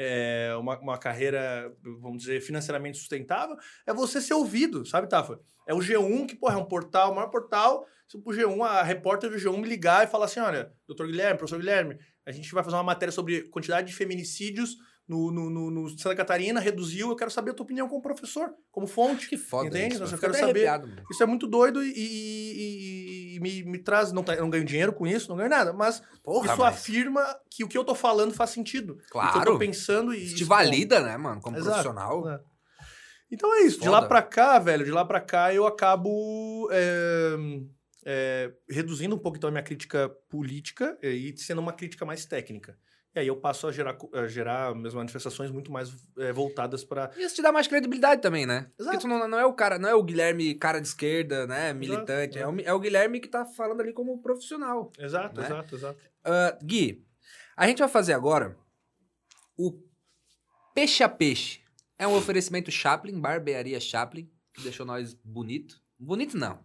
é, uma, uma carreira, vamos dizer, financeiramente sustentável, é você ser ouvido, sabe, Tafa? É o G1, que, porra, é um portal, o maior portal. Se o G1, a repórter do G1 me ligar e falar assim: olha, doutor Guilherme, professor Guilherme, a gente vai fazer uma matéria sobre quantidade de feminicídios no, no, no, no Santa Catarina, reduziu, eu quero saber a tua opinião como professor, como fonte. Que foda Entende? isso. Então, eu quero saber. Isso é muito doido e, e- e- me, me traz. Não, tá- eu não ganho dinheiro com isso, não ganho nada, mas Porra, isso mas- afirma que o que eu tô falando faz sentido. O que eu Claro. tô pensando e. Isso te valida, né, mano? Como Exato. profissional. É. Então é isso. De Foda. lá pra cá, velho, de lá pra cá eu acabo é, é, reduzindo um pouco então a minha crítica política e sendo uma crítica mais técnica. E aí eu passo a gerar, a gerar minhas manifestações muito mais é, voltadas para Isso te dá mais credibilidade também, né? Porque Exato. tu não, não é o cara, não é o Guilherme cara de esquerda, né? Militante. é. É, o, é o Guilherme que tá falando ali como profissional. Exato, Né? exato, exato. Ah, Gui, a gente vai fazer agora o Peixe a Peixe. É um oferecimento Chaplin, barbearia Chaplin, que deixou nós bonito. Bonito não.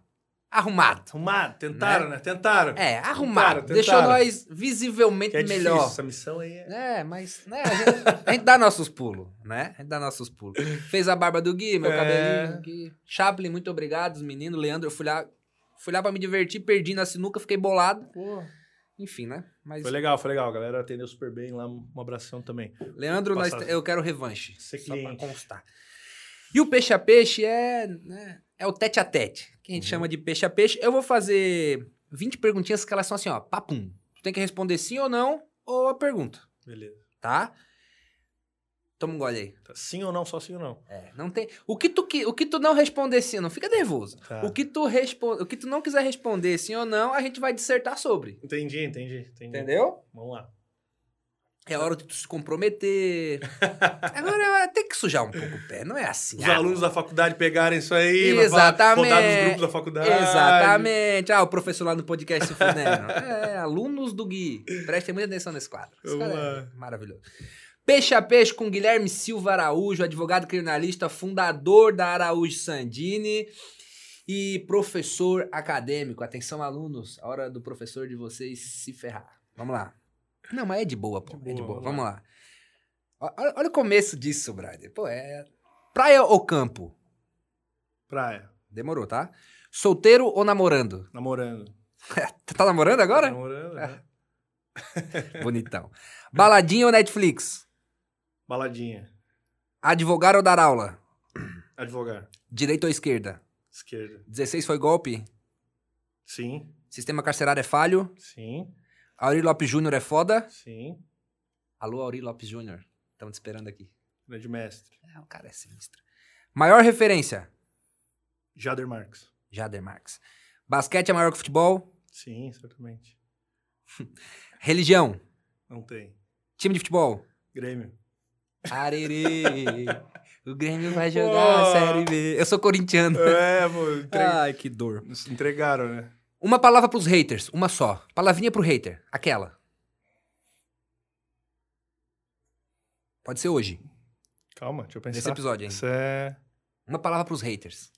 Arrumado. Arrumado, tentaram, né? Tentaram. É, arrumado. Tentaram, Deixou tentaram. nós visivelmente Que é difícil, melhor. essa missão aí é... É, mas, né, a gente, a gente dá nossos pulos, né? A gente dá nossos pulos. Fez a barba do Gui, meu É. cabelinho aqui. Chaplin, muito obrigado, os meninos. Leandro, eu fui lá, fui lá pra me divertir, perdi na sinuca, fiquei bolado. Pô, Enfim, né? Mas, Foi legal, foi legal. A galera atendeu super bem lá. Um abração também. Leandro, nós- eu quero revanche. Ser Só pra constar. E o peixe a peixe é, né, é o tete a tete, que a gente Uhum. chama de peixe a peixe. Eu vou fazer 20 perguntinhas que elas são assim, ó, papum. Tu tem que responder sim ou não, ou a pergunta, Beleza. tá? Toma um gole aí. Tá. Sim ou não? Só sim ou não. É, não tem. O que tu, que- o que tu não responder sim, não fica nervoso. Tá. O que tu responde, o que tu não quiser responder sim ou não, a gente vai dissertar sobre. Entendi, entendi, entendi. Entendeu? Vamos lá. É hora de tu se comprometer. Agora tem que sujar um pouco o pé, não é assim. Os ah, alunos da faculdade pegarem isso aí. vai falar- Exatamente. Rodar nos grupos da faculdade. Exatamente. Ah, o professor lá no podcast se fudendo. é, alunos do Gui. Prestem muita atenção nesse quadro. Esse é maravilhoso. Peixe a peixe com Guilherme Silva Araújo, advogado criminalista, fundador da Araújo Sandini e professor acadêmico. Atenção, alunos, a hora do professor de vocês se ferrar. Vamos lá. Não, mas é de boa, pô. De é de boa, vamos lá. Olha, olha o começo disso, brother. Pô, é. Praia ou campo? Praia. Demorou, tá? Solteiro ou namorando? Namorando. Tá namorando agora? Namorando, né? Bonitão. Baladinha ou Netflix? Baladinha. Advogar ou dar aula? Advogar. Direita ou esquerda? Esquerda. 16 foi golpe? Sim. Sistema carcerário é falho? Sim. Auri Lopes Júnior é foda? Sim. Alô, Auri Lopes Júnior. Estamos te esperando aqui. Grande mestre. É, o cara é sinistro. Maior referência? Jader Marques. Jader Marques. Basquete é maior que futebol? Sim, certamente. Religião? Não tem. Time de futebol? Grêmio. Arerê. o Grêmio vai jogar a. Série B. Eu sou corintiano. É, pô. Entre... Ai, que dor. Nos Entregaram, né? Uma palavra pros haters, uma só. Palavrinha pro hater, aquela. Pode ser hoje, Calma, deixa eu pensar. nesse episódio, hein? Isso é... Uma palavra pros haters.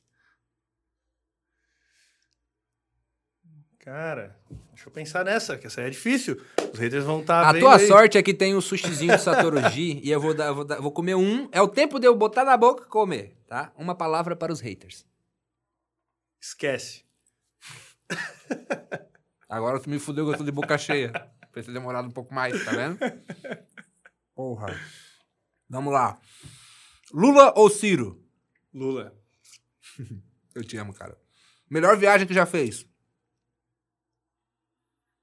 Cara, deixa eu pensar nessa, que essa aí é difícil. Os haters vão estar a tua sorte é que tem o sushizinho do Satoruji e eu vou, dar, vou, dar- eu vou comer um. É o tempo de eu botar na boca e comer, tá? Uma palavra para os haters. Esquece. Agora tu me fudeu que eu tô de boca cheia. Pra ter demorado um pouco mais, tá vendo? Porra. Vamos lá. Lula ou Ciro? Lula. Eu te amo, cara. Melhor viagem que já fez?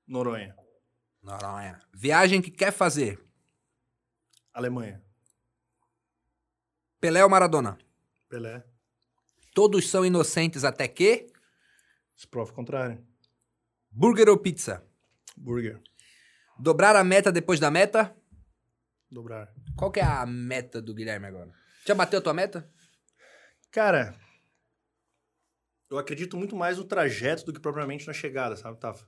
Noronha. Noronha. Viagem que quer fazer? Alemanha. Pelé ou Maradona? Pelé. Todos são inocentes até que? Se prova o contrário. Burger ou pizza? Burger. Dobrar a meta depois da meta? Dobrar. Qual que é a meta do Guilherme agora? Já bateu a tua meta? Cara, eu acredito muito mais no trajeto do que propriamente na chegada, sabe, Tafa?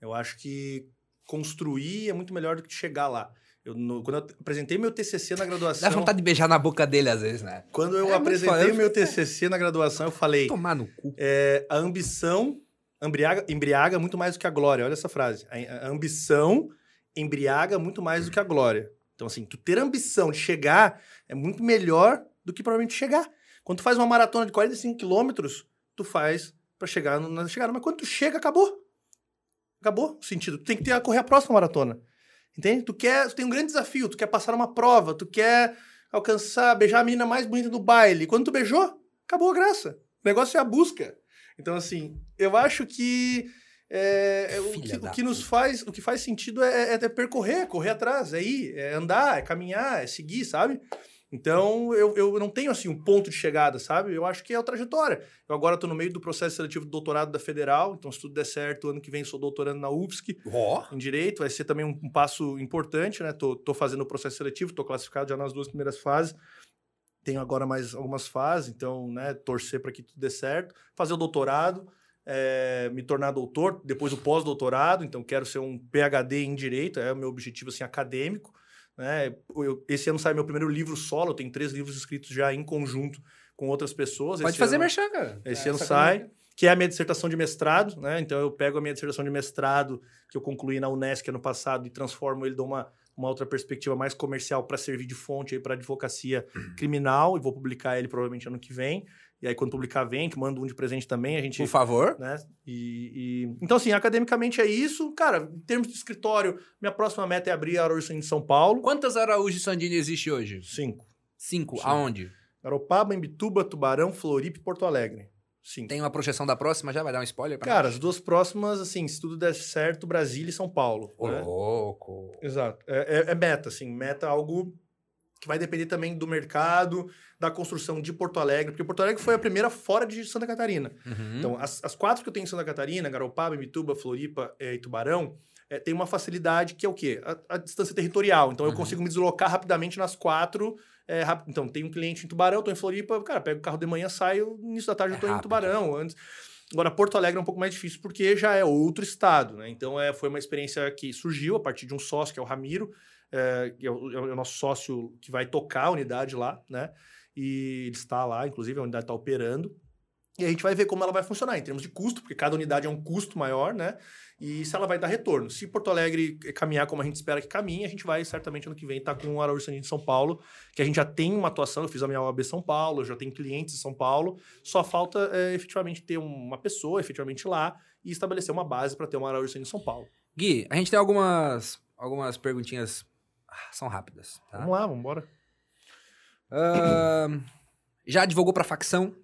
Eu acho que construir é muito melhor do que chegar lá. Eu, no- quando eu apresentei meu TCC na graduação... Dá vontade de beijar na boca dele às vezes, né? Quando É eu muito apresentei foda. o meu TCC na graduação, eu falei... Tomar no cu. É, a ambição embriaga, embriaga muito mais do que a glória. Olha essa frase. A, a ambição embriaga muito mais do que a glória. Então, assim, tu ter ambição de chegar é muito melhor do que provavelmente chegar. Quando tu faz uma maratona de 45 quilômetros, tu faz pra chegar na chegada. Mas quando tu chega, acabou. Acabou o sentido. Tu tem que ter, correr a próxima maratona. Entende? Tu quer, tu tem um grande desafio, tu quer passar uma prova, tu quer alcançar, beijar a menina mais bonita do baile. Quando tu beijou, acabou a graça. O negócio é a busca. Então, assim, eu acho que é, é, o, que, o que nos faz, o que faz sentido é, é- é percorrer, correr atrás, é ir, é andar, é caminhar, é seguir, sabe? Então, eu, eu não tenho, assim, um ponto de chegada, sabe? Eu acho que é a trajetória. Eu agora estou no meio do processo seletivo do doutorado da Federal, então, se tudo der certo, ano que vem sou doutorando na UFSC, Ó. em Direito, vai ser também um, um passo importante, né? Tô, tô fazendo o processo seletivo, tô classificado já nas duas primeiras fases. Tenho agora mais algumas fases, então, né, torcer para que tudo dê certo. Fazer o doutorado, é, me tornar doutor, depois o pós-doutorado, então quero ser um PhD em Direito, é o meu objetivo, assim, acadêmico. Né? Eu- esse ano sai meu primeiro livro solo, eu tenho três livros escritos já em conjunto com outras pessoas. Pode Esse fazer ano- merchan, cara. esse É, ano sai, que é a minha dissertação de mestrado, né? Então eu pego a minha dissertação de mestrado que eu concluí na Unesc ano passado e transformo ele de uma, uma outra perspectiva mais comercial para servir de fonte para advocacia criminal e vou publicar ele provavelmente ano que vem. E aí, quando publicar, vem, que manda um de presente também, a gente... Por favor. Né? E, e- Então, assim, academicamente é isso. Cara, em termos de escritório, minha próxima meta é abrir a Araújo de São Paulo. Quantas Araújo Sandini existe hoje? Cinco. Cinco. Sim. Aonde? Garopaba, Imbituba, Tubarão, Floripa e Porto Alegre. Cinco. Tem uma projeção da próxima? Já vai dar um spoiler pra Cara, as duas próximas, assim, se tudo der certo, Brasília e São Paulo. Ô, né? louco. Exato. É, é- é meta, assim. Meta é algo que vai depender também do mercado, da construção de Porto Alegre, porque Porto Alegre foi a primeira fora de Santa Catarina. Uhum. Então, as, as quatro que eu tenho em Santa Catarina, Garopaba, Mituba, Floripa eh, e Tubarão, eh, tem uma facilidade que é o quê? A, a distância territorial. Então, eu Uhum. consigo me deslocar rapidamente nas quatro. eh, rap- Então, tem um cliente em Tubarão, estou em Floripa, cara, pego o carro de manhã, saio, início da tarde É eu estou em rápido. Tubarão. Antes... Agora, Porto Alegre é um pouco mais difícil porque já é outro estado, né? Então, é, foi uma experiência que surgiu a partir de um sócio, que é o Ramiro, eh, que é o, é o nosso sócio que vai tocar a unidade lá, né? E ele está lá, inclusive, a unidade está operando. E a gente vai ver como ela vai funcionar em termos de custo, porque cada unidade é um custo maior, né? E se ela vai dar retorno. Se Porto Alegre caminhar como a gente espera que caminhe, a gente vai certamente ano que vem estar com o Araújo Sandini de São Paulo, que a gente já tem uma atuação, eu fiz a minha OAB São Paulo, eu já tenho clientes em São Paulo, só falta é, efetivamente ter uma pessoa efetivamente lá e estabelecer uma base para ter uma Araújo Sandini de São Paulo. Gui, a gente tem algumas, algumas perguntinhas. Ah, São rápidas. Tá? Vamos lá, vamos embora. Ahn, já advogou pra facção?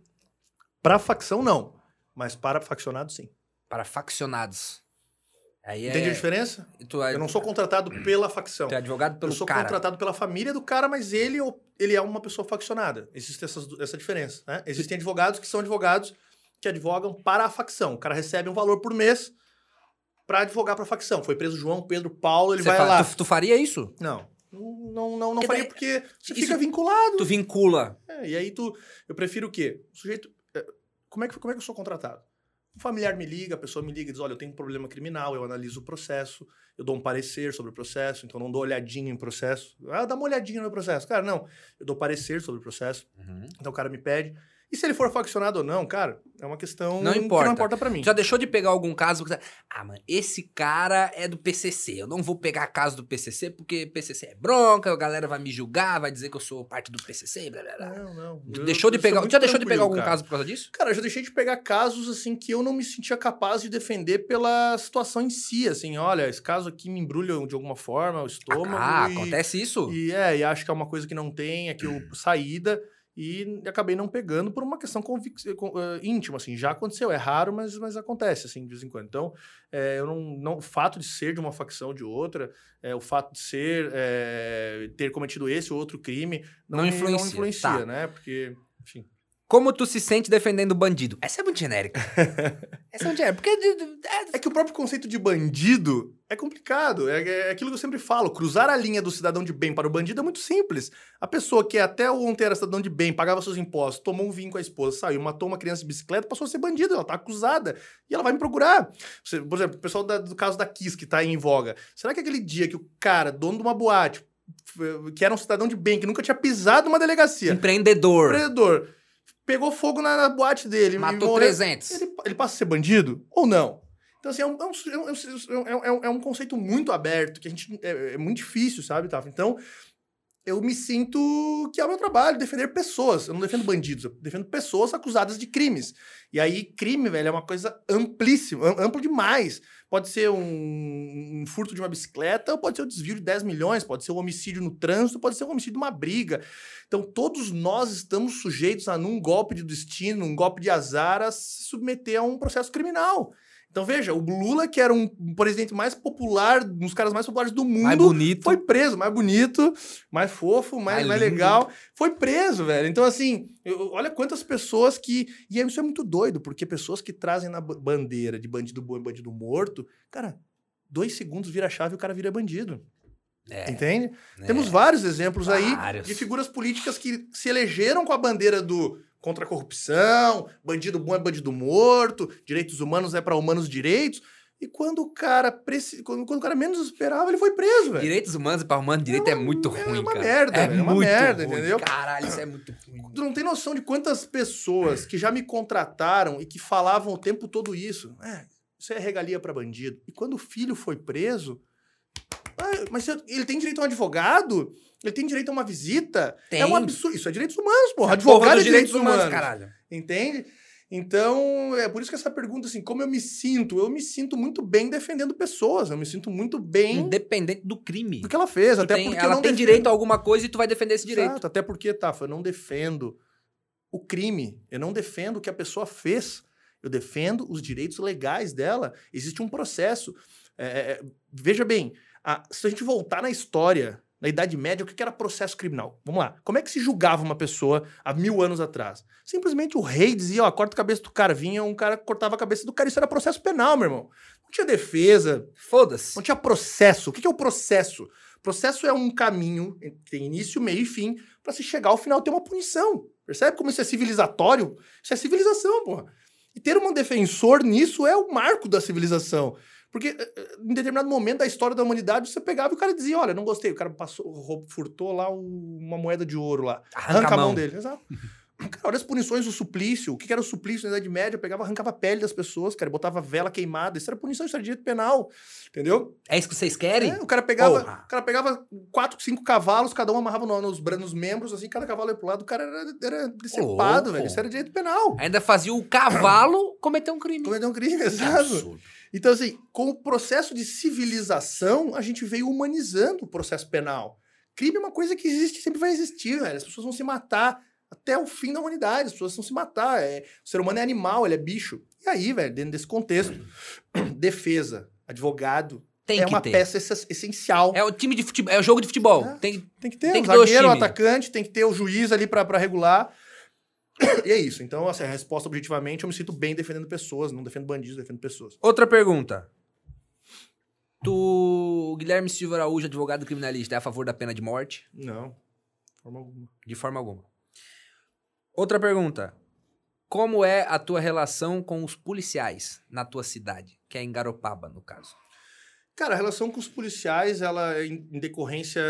Para facção, não. Mas para faccionado, sim. Para faccionados. Aí é... Entende a diferença? Tu é, Eu não sou contratado pela facção. tu é advogado pelo eu sou cara. contratado pela família do cara, mas ele, ele é uma pessoa faccionada. Existe essas du- essa diferença. Né? Existem advogados que são advogados que advogam para a facção. O cara recebe um valor por mês para advogar para a facção. Foi preso João, Pedro, Paulo, ele Você vai fa- lá. Tu, tu faria isso? Não. Não, não, não, faria daí- porque você isso- fica vinculado. Tu vincula. É, e aí tu. Eu prefiro o quê? O sujeito. é, Como é, que, como é que eu sou contratado? Um familiar me liga, a pessoa me liga e diz: olha, eu tenho um problema criminal, eu analiso o processo, eu dou um parecer sobre o processo, então eu não dou olhadinha em processo. Ah, dá uma olhadinha no processo. Cara, não. Eu dou parecer sobre o processo, então o cara me pede. E se ele for faccionado ou não, cara, é uma questão Não que importa. não importa pra mim. Já deixou de pegar algum caso? porque- Ah, mano, esse cara é do PCC. Eu não vou pegar caso do PCC porque PCC é bronca, a galera vai me julgar, vai dizer que eu sou parte do PCC, blá blá blá. Não, não. Eu- deixou de eu pegar. Já deixou de pegar algum cara. caso por causa disso? Cara, eu já deixei de pegar casos assim que eu não me sentia capaz de defender pela situação em si, assim, olha, esse caso aqui me embrulha de alguma forma o estômago ah, e, acontece isso? e é, e acho que é uma coisa que não tem aquilo saída e acabei não pegando por uma questão con- eh, íntima, assim, já aconteceu, é raro, mas, mas acontece, assim, de vez em quando. Então, é, eu não, não, o fato de ser de uma facção ou de outra, é, o fato de ser, é, ter cometido esse ou outro crime, não, Não influencia, não influencia, tá. né? Porque, enfim. Como tu se sente defendendo bandido? Essa é muito genérica. Essa é muito genérica. Porque. de- é- É que o próprio conceito de bandido é complicado. É, é aquilo que eu sempre falo. Cruzar a linha do cidadão de bem para o bandido é muito simples. A pessoa que até ontem era cidadão de bem, pagava seus impostos, tomou um vinho com a esposa, saiu, matou uma criança de bicicleta, passou a ser bandida. Ela tá acusada. E ela vai me procurar. Você- por exemplo, o pessoal da- do caso da Kiss, que tá em voga. Será que aquele dia que o cara, dono de uma boate, que era um cidadão de bem, que nunca tinha pisado numa delegacia, Empreendedor. empreendedor, pegou fogo na, na boate dele, Matou morreu, 300. ele, ele passa a ser bandido ou não? Então, assim, é um, é um, é um- é um- é um conceito muito aberto, que a gente. É, é muito difícil, sabe, Tafa? Então, eu me sinto que é o meu trabalho defender pessoas. Eu não defendo bandidos, eu defendo pessoas acusadas de crimes. E aí, crime, velho, é uma coisa amplíssima, am- amplo demais. Pode ser um, um furto de uma bicicleta, ou pode ser o desvio de 10 milhões, pode ser um homicídio no trânsito, pode ser um homicídio de uma briga. Então, todos nós estamos sujeitos a, num golpe de destino, um golpe de azar, a se submeter a um processo criminal. Então, veja, o Lula, que era um presidente mais popular, um dos caras mais populares do mundo, Mais bonito. foi preso, mais bonito, mais fofo, mais, Mais mais legal. Foi preso, velho. Então, assim, eu- olha quantas pessoas que. E isso é muito doido, porque pessoas que trazem na ba- bandeira de bandido bom e bandido morto, cara, dois segundos vira a chave e o cara vira bandido. É, Entende? né? Temos vários exemplos aí Vários. de figuras políticas que se elegeram com a bandeira do contra a corrupção, bandido bom é bandido morto, direitos humanos é para humanos direitos. E quando o cara preci... quando, o cara menos esperava, ele foi preso, velho. Direitos humanos para humano direito é, muito é ruim, uma cara. merda, é velho, é uma muito merda, ruim. entendeu? Caralho, isso é muito ruim. Tu não tem noção de quantas pessoas que já me contrataram e que falavam o tempo todo isso. É, isso é regalia para bandido. E quando o filho foi preso, ah, mas ele tem direito a um advogado? Ele tem direito a uma visita. Tem. É um absurdo. Isso é direitos humanos, porra. Porra Advogado é direitos humanos, caralho. Entende? Então, é por isso que essa pergunta, assim, como eu me sinto? Eu me sinto muito bem defendendo pessoas. Eu me sinto muito bem Independente do crime. do que ela fez. Tu até tem- porque ela não tem defendo- direito a alguma coisa e tu vai defender esse direito. Exato, até porque, Tafa, eu não defendo o crime. Eu não defendo o que a pessoa fez. Eu defendo os direitos legais dela. Existe um processo. É, é, veja bem, a- se a gente voltar na história, na Idade Média, o que era processo criminal? Vamos lá. Como é que se julgava uma pessoa há mil anos atrás? Simplesmente o rei dizia, ó, corta a cabeça do cara. Vinha um cara, cortava a cabeça do cara. Isso era processo penal, meu irmão. Não tinha defesa, Foda-se. não tinha processo. O que é o processo? Processo é um caminho, tem início, meio e fim, pra se chegar ao final ter uma punição. Percebe como isso é civilizatório? Isso é civilização, porra. E ter um defensor nisso é o marco da civilização. Porque eh, eh, em determinado momento da história da humanidade, você pegava e o cara dizia: Olha, não gostei. O cara passou, furtou lá uma moeda de ouro lá. Arranca, a mão. dele. Exato. Cara, olha as punições do suplício. O que era o suplício na Idade Média? Eu pegava, arrancava a pele das pessoas, cara, botava vela queimada. Isso era punição, isso era direito penal. Entendeu? É isso que vocês querem? É, o cara pegava, o cara pegava quatro, cinco cavalos, cada um amarrava no- nos, nos membros, assim, cada cavalo ia pro lado, o cara era, era decepado, velho. Isso era direito penal. Ainda fazia o cavalo cometer um crime. Cometeu um crime, exato. absurdo. Então, assim, com o processo de civilização, a gente veio humanizando o processo penal. Crime é uma coisa que existe, sempre vai existir, velho. As pessoas vão se matar até o fim da humanidade, as pessoas vão se matar. É, o ser humano é animal, ele é bicho. E aí, velho, dentro desse contexto, defesa, advogado, Tem é uma ter. peça ess- essencial. É o time de futebol, é o jogo de futebol. É. Tem, Tem que ter Tem o que ter o zagueiro, o time. atacante, tem que ter o juiz ali pra regular. E é isso. Então, assim, a resposta objetivamente, eu me sinto bem defendendo pessoas, não defendo bandidos, defendo pessoas. Outra pergunta. Tu, Guilherme Silva Araújo, advogado criminalista, é a favor da pena de morte? Não, de forma alguma. De forma alguma. Outra pergunta. Como é a tua relação com os policiais na tua cidade? Que é em Garopaba, no caso. Cara, a relação com os policiais, ela em decorrência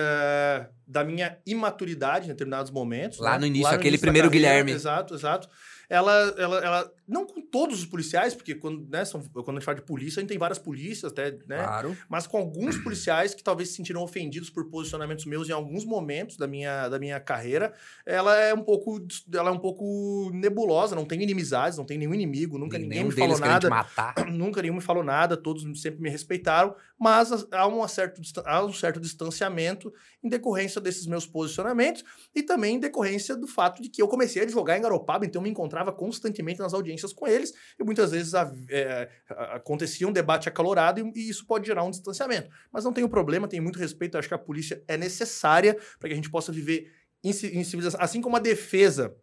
da minha imaturidade em determinados momentos. Lá né? no início, Lá aquele da primeiro carreira, Guilherme. Exato, exato. Ela, ela, ela, não com todos os policiais, porque quando, né, são, quando a gente fala de polícia, a gente tem várias polícias até, né? Claro. mas com alguns policiais que talvez se sentiram ofendidos por posicionamentos meus em alguns momentos da minha, da minha carreira, ela é um pouco ela é um pouco nebulosa, não tem inimizades, não tem nenhum inimigo, nunca ninguém me falou nada, nunca nenhum me falou nada, todos sempre me respeitaram, mas há, uma certo, há um certo distanciamento em decorrência desses meus posicionamentos e também em decorrência do fato de que eu comecei a advogar em Garopaba, então me encontrava constantemente nas audiências com eles e muitas vezes é, a- acontecia um debate acalorado e, e isso pode gerar um distanciamento. Mas não tenho problema, tenho muito respeito, acho que a polícia é necessária para que a gente possa viver em, em civilização. Assim como a defesa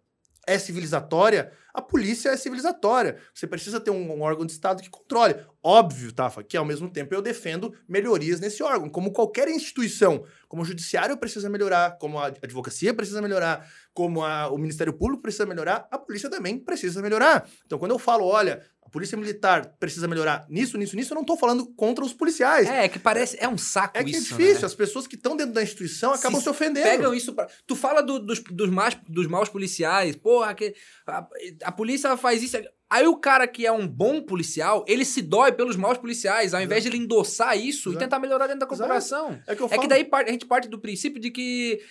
é civilizatória, a polícia é civilizatória. Você precisa ter um, um órgão de Estado que controle. Óbvio, Tafa, que ao mesmo tempo eu defendo melhorias nesse órgão, como qualquer instituição. Como o judiciário precisa melhorar, como a advocacia precisa melhorar, como a- o Ministério Público precisa melhorar, a polícia também precisa melhorar. Então, quando eu falo, olha, polícia militar precisa melhorar nisso, nisso, nisso, eu não estou falando contra os policiais. É, que parece. É um saco É que isso. é difícil, né? as pessoas que estão dentro da instituição acabam Se se, ofendendo. Pegam isso pra... Tu fala do- dos, dos, más, dos maus policiais, porra, que a, a polícia faz isso. Aí o cara que é um bom policial, ele se dói pelos maus policiais, ao invés de ele endossar isso e Exato. tentar melhorar dentro da Exato. corporação. É que É que daí a gente parte do princípio de que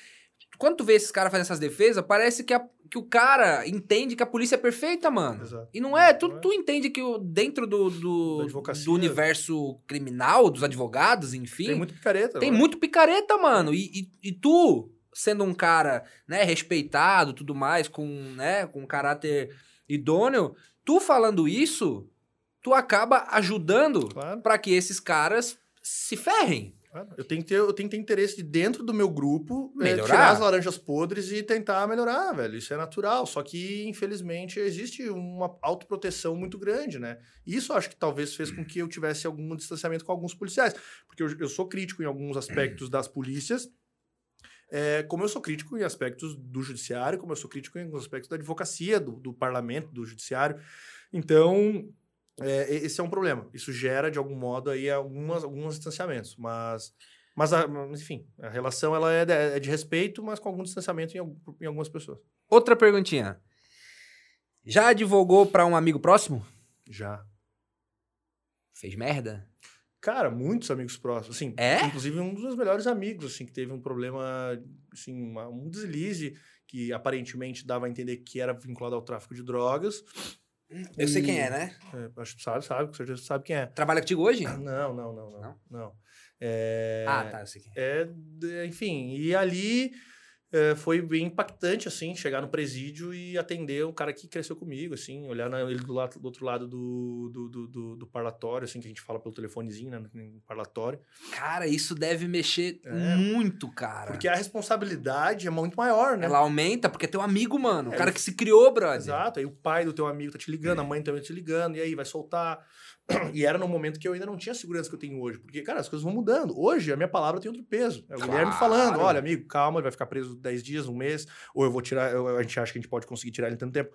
quando tu vê esses caras fazendo essas defesas, parece que, a- que o cara entende que a polícia é perfeita, mano. Exato. E não é. Tu, é. tu entende que o- dentro do, do, do universo criminal, dos advogados, enfim, Tem muito picareta. tem né? muito picareta, mano. E, e, e tu, sendo um cara, né, respeitado, tudo mais, com, né, com um caráter idôneo, tu falando isso, tu acaba ajudando Claro. pra que esses caras se ferrem. Claro. Eu tenho que ter, eu tenho que ter interesse de dentro do meu grupo é, Melhorar. tirar as laranjas podres e tentar melhorar, velho. Isso é natural. Só que, infelizmente, existe uma autoproteção muito grande, né? E isso acho que talvez fez com que eu tivesse algum distanciamento com alguns policiais. Porque eu, eu sou crítico em alguns aspectos das polícias. é, como eu sou crítico em aspectos do judiciário, como eu sou crítico em alguns aspectos da advocacia, do, do parlamento, do judiciário. Então, é, esse é um problema. Isso gera, de algum modo, aí algumas, alguns distanciamentos. Mas, mas, a- enfim, a relação ela é de, é de respeito, mas com algum distanciamento em, em algumas pessoas. Outra perguntinha. Já advogou pra um amigo próximo? Já. Fez merda? Cara, muitos amigos próximos, assim. É? Inclusive um dos meus melhores amigos, assim, que teve um problema, assim, uma- um deslize que aparentemente dava a entender que era vinculado ao tráfico de drogas. Eu sei E- quem é, né? É, acho que sabe, sabe, com certeza sabe quem é. Trabalha contigo hoje? Não, não, não, não. Não? Não. É, Ah, tá, eu sei quem é. é, enfim, e ali é, foi bem impactante, assim, chegar no presídio e atender um cara que cresceu comigo, assim, olhar na- ele do, lado, do outro lado do, do, do, do- do parlatório, assim, que a gente fala pelo telefonezinho, né, no parlatório. Cara, isso deve mexer É. muito, cara. Porque a responsabilidade é muito maior, né? Ela aumenta porque é teu amigo, mano. O É, cara que se criou, brother. Exato, aí o pai do teu amigo tá te ligando, a mãe também tá te ligando, e aí vai soltar. E era no momento que eu ainda não tinha a segurança que eu tenho hoje, porque, cara, as coisas vão mudando. Hoje, a minha palavra tem outro peso. É o Guilherme Claro. falando: olha, amigo, calma, ele vai ficar preso 10 dias, um mês, ou eu vou tirar, eu- a gente acha que a gente pode conseguir tirar ele em tanto tempo.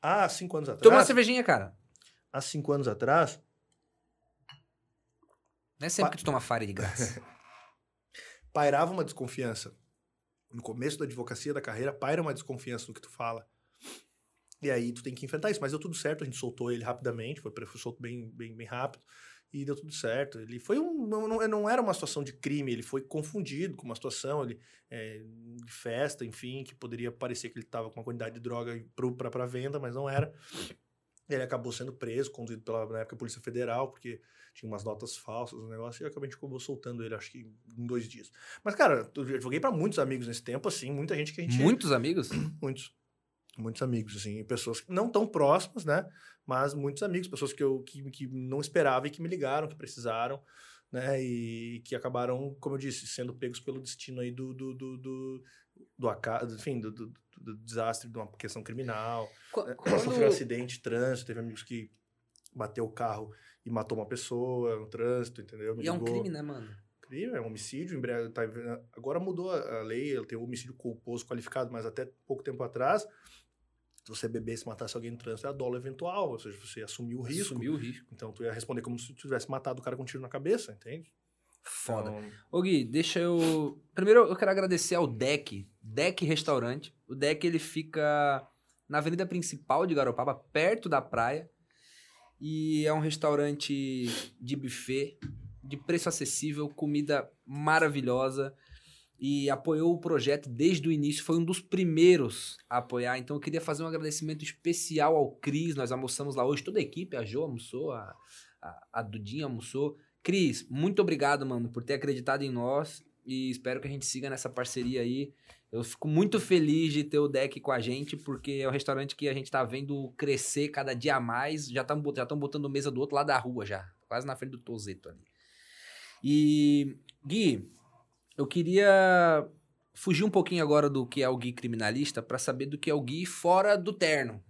Há cinco anos Toma uma atrás. cervejinha, cara. Há cinco anos atrás, Não é sempre Pa- que tu toma fire de graça. pairava uma desconfiança. No começo da advocacia da carreira, paira uma desconfiança no que tu fala. E aí tu tem que enfrentar isso. Mas deu tudo certo, a gente soltou ele rapidamente, foi, foi solto bem, bem, bem rápido. E deu tudo certo. Ele foi um. Não, não, era uma situação de crime, ele foi confundido com uma situação ele, é, de festa, enfim, que poderia parecer que ele estava com uma quantidade de droga para venda, mas não era. Ele acabou sendo preso, conduzido pela, na época, Polícia Federal, porque tinha umas notas falsas no negócio, e acabou, a gente acabou soltando ele, acho que em dois dias. Mas, cara, eu joguei para muitos amigos nesse tempo, assim, muita gente que a gente. Muitos amigos? Muitos. Muitos amigos, assim, pessoas não tão próximas, né? Mas muitos amigos, pessoas que eu que, que não esperava e que me ligaram, que precisaram, né? E que acabaram, como eu disse, sendo pegos pelo destino aí do, do, do, do, do acaso, enfim, do, do, do desastre de uma questão criminal. Né? Quando... Sofreu um acidente de trânsito, teve amigos que bateu o carro e matou uma pessoa no trânsito, entendeu? Me E é um ligou. crime, né, mano? Crime, é um homicídio. tá- agora mudou a a lei, ele tem o homicídio culposo qualificado, mas até pouco tempo atrás, se você beber e se matasse alguém no trânsito, é dolo eventual, ou seja, você assumiu o risco. Assumiu o risco. Então tu ia responder como se tu tivesse matado o cara com um tiro na cabeça, entende? Foda. Então, Ô Gui, deixa eu... Primeiro eu quero agradecer ao Deck, Deck Restaurante. O Deck, ele fica na avenida principal de Garopaba, perto da praia. E é um restaurante de buffet, de preço acessível, comida maravilhosa. E apoiou o projeto desde o início, foi um dos primeiros a apoiar. Então eu queria fazer um agradecimento especial ao Cris. Nós almoçamos lá hoje, toda a equipe, a Jo almoçou, a, a, a Dudinha almoçou. Cris, muito obrigado, mano, por ter acreditado em nós e espero que a gente siga nessa parceria aí. Eu fico muito feliz de ter o deck com a gente, porque é um restaurante que a gente tá vendo crescer cada dia mais. Já estão já botando mesa do outro lado da rua já, quase na frente do Tozeto ali. E, Gui, eu queria fugir um pouquinho agora do que é o Gui criminalista para saber do que é o Gui fora do terno,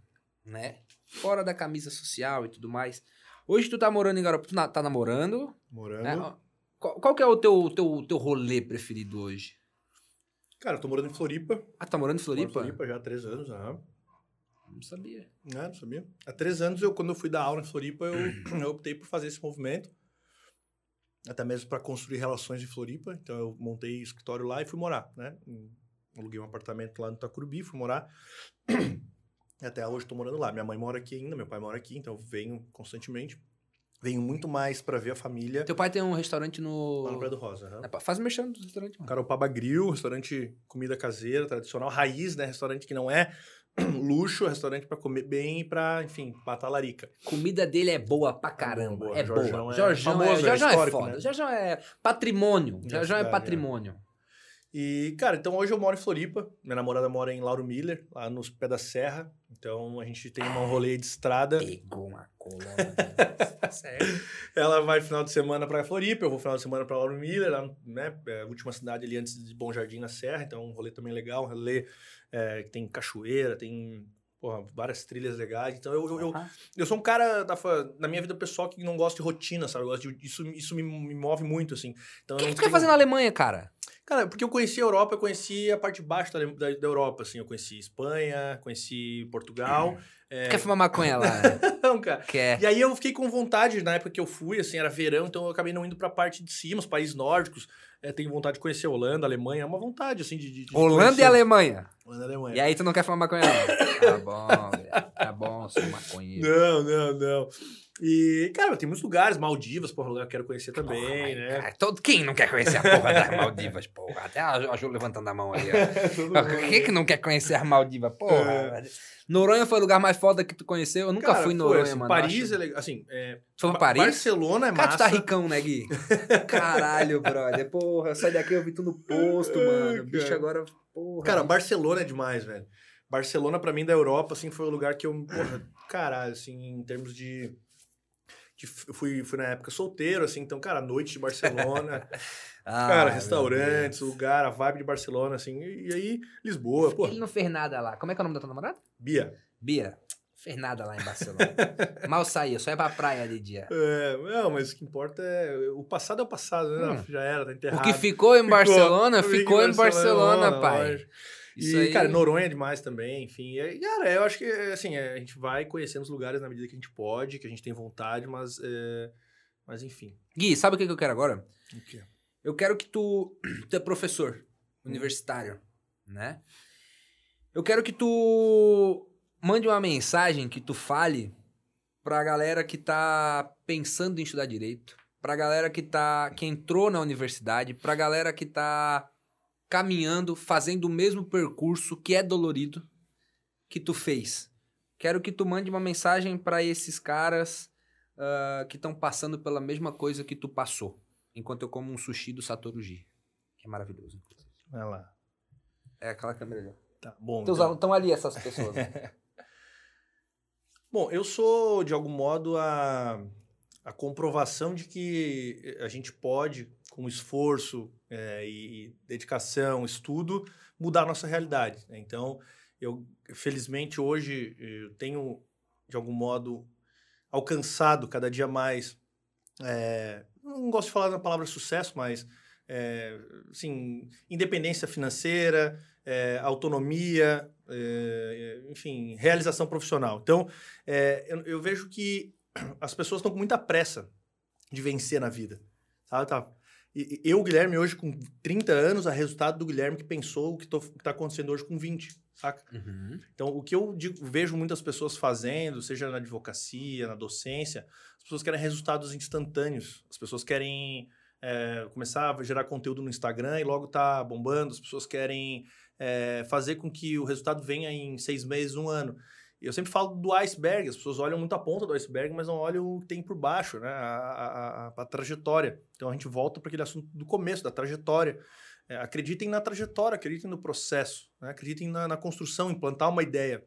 né? Fora da camisa social e tudo mais. Hoje tu tá morando em Garopaba, tu na- tá namorando, morando. né? Qual, qual que é o teu, teu, teu rolê preferido hoje? Cara, eu tô morando em Floripa. Ah, tá morando em Moro em Floripa? Floripa já há três anos, aham. Não sabia. É, não sabia. Há três anos, eu, quando eu fui dar aula em Floripa, eu, eu optei por fazer esse movimento. Até mesmo para construir relações em Floripa. Então, eu montei escritório lá e fui morar, né? Aluguei um apartamento lá no Itacurubi, fui morar. Até hoje estou morando lá. Minha mãe mora aqui ainda, meu pai mora aqui, então eu venho constantemente. Venho muito mais para ver a família Teu pai tem um restaurante no. lá no Praia do Rosa. aham. É, Faz merchan do restaurante, mano. Caropaba Grill, restaurante comida caseira, tradicional, raiz, né? Restaurante que não é luxo, restaurante para comer bem e para, enfim, matar larica. Comida dele é boa pra caramba. boa. É boa. Jorjão é Jorjão é, famoso, é Jorjão é histórico, foda. né? Jorjão é patrimônio. Jorjão é cidade, patrimônio. E, cara, então hoje eu moro em Floripa. Minha namorada mora em Lauro Miller, lá nos pés da serra. Então a gente tem um rolê de estrada. Pegou uma coluna. Tá certo. Ela vai final de semana pra Floripa, eu vou final de semana pra Lauro Miller, lá, né? É a última cidade ali antes de Bom Jardim na Serra. Então um rolê também legal, um rolê é, que tem cachoeira, tem porra, várias trilhas legais. Então eu, eu, eu, eu sou um cara da, na minha vida pessoal que não gosta de rotina, sabe? Eu gosto de, isso, isso me, me move muito, assim. Então, O que, que tu quer tenho- fazer na Alemanha, cara? Cara, porque eu conheci a Europa, eu conheci a parte de baixo da, da, da Europa, assim. Eu conheci Espanha, conheci Portugal. É... Tu quer fumar maconha lá? Não, cara. quer. E aí eu fiquei com vontade, na época que eu fui, assim, era verão, então eu acabei não indo pra parte de cima, os países nórdicos. É, tenho vontade de conhecer Holanda, a Alemanha, é uma vontade, assim, de... de de Holanda conhecer. e Alemanha. Holanda e Alemanha. E aí tu não quer fumar maconha lá? Tá bom. Tá bom, sou maconheiro. Não, não, não. E, cara, tem muitos lugares, Maldivas, porra, lugar que eu quero conhecer também, Porra, né? cara, todo, quem não quer conhecer a porra das Maldivas, porra? Até a, a Ju levantando a mão ali, ó. Quem que não quer conhecer a Maldivas, porra? É. Noronha foi o lugar mais foda que tu conheceu? Eu nunca Cara, fui em Noronha, assim, mano. Paris acho. é legal. Assim, é, Foi pra Paris? Barcelona é Cara, massa. tu tá ricão, né, Gui? Caralho, brother. Porra, sai daqui, eu vi tu no posto, mano. O bicho cara. agora, porra. Cara, Barcelona é demais, velho. Barcelona, pra mim, da Europa, assim, foi o lugar que eu, porra, caralho, assim, em termos de. Eu fui, fui na época solteiro, assim, então, cara, noite de Barcelona, Ah, cara, restaurantes, lugar, a vibe de Barcelona, assim, e, e aí, Lisboa, pô. Ele não fez nada lá. Como é que é o nome da tua namorada? Bia. Bia. Fez nada lá em Barcelona. Mal saía, só ia pra praia de dia. É, não, mas o que importa é. O passado é o passado, né? Hum. Já era, tá O enterrado. que ficou em Barcelona, Ficou ficou em Barcelona, Barcelona, pai. lógico. Isso e, aí. cara, Noronha é demais também, enfim. E, cara, eu acho que, assim, é, a gente vai conhecendo os lugares na medida que a gente pode, que a gente tem vontade, mas, é, mas enfim. Gui, sabe o que que eu quero agora? O quê? Eu quero que tu. Tu é professor universitário, né? Eu quero que tu mande uma mensagem que tu fale pra galera que tá pensando em estudar direito, pra galera que tá que entrou na universidade, pra galera que tá caminhando, fazendo o mesmo percurso que é dolorido que tu fez. Quero que tu mande uma mensagem pra esses caras ah, que estão passando pela mesma coisa que tu passou enquanto eu como um sushi do Satoruji, que é maravilhoso. inclusive. Vai lá. É aquela câmera ali. Tá, bom. Estão então. ali essas pessoas. né? Bom, eu sou, de algum modo, a, a comprovação de que a gente pode, com esforço é, e dedicação, estudo, mudar a nossa realidade. né? Então, eu, felizmente, hoje, eu tenho, de algum modo, alcançado cada dia mais. é, não gosto de falar na palavra sucesso, mas, é, assim, independência financeira, é, autonomia, é, enfim, realização profissional. Então, eu, eu vejo que as pessoas estão com muita pressa de vencer na vida. Sabe? Tá? E, eu, Guilherme, hoje com 30 anos, é resultado do Guilherme que pensou o que está acontecendo hoje com 20, saca? Uhum. Então, o que eu digo- vejo muitas pessoas fazendo, seja na advocacia, na docência, as pessoas querem resultados instantâneos. As pessoas querem é, começar a gerar conteúdo no Instagram e logo tá bombando. As pessoas querem é, fazer com que o resultado venha em seis meses, um ano. Eu sempre falo do iceberg. As pessoas olham muito a ponta do iceberg, mas não olham o que tem por baixo, né? A, a- a- a trajetória. Então, a gente volta para aquele assunto do começo, da trajetória. É, acreditem na trajetória, acreditem no processo, né? acreditem na, na construção, implantar uma ideia.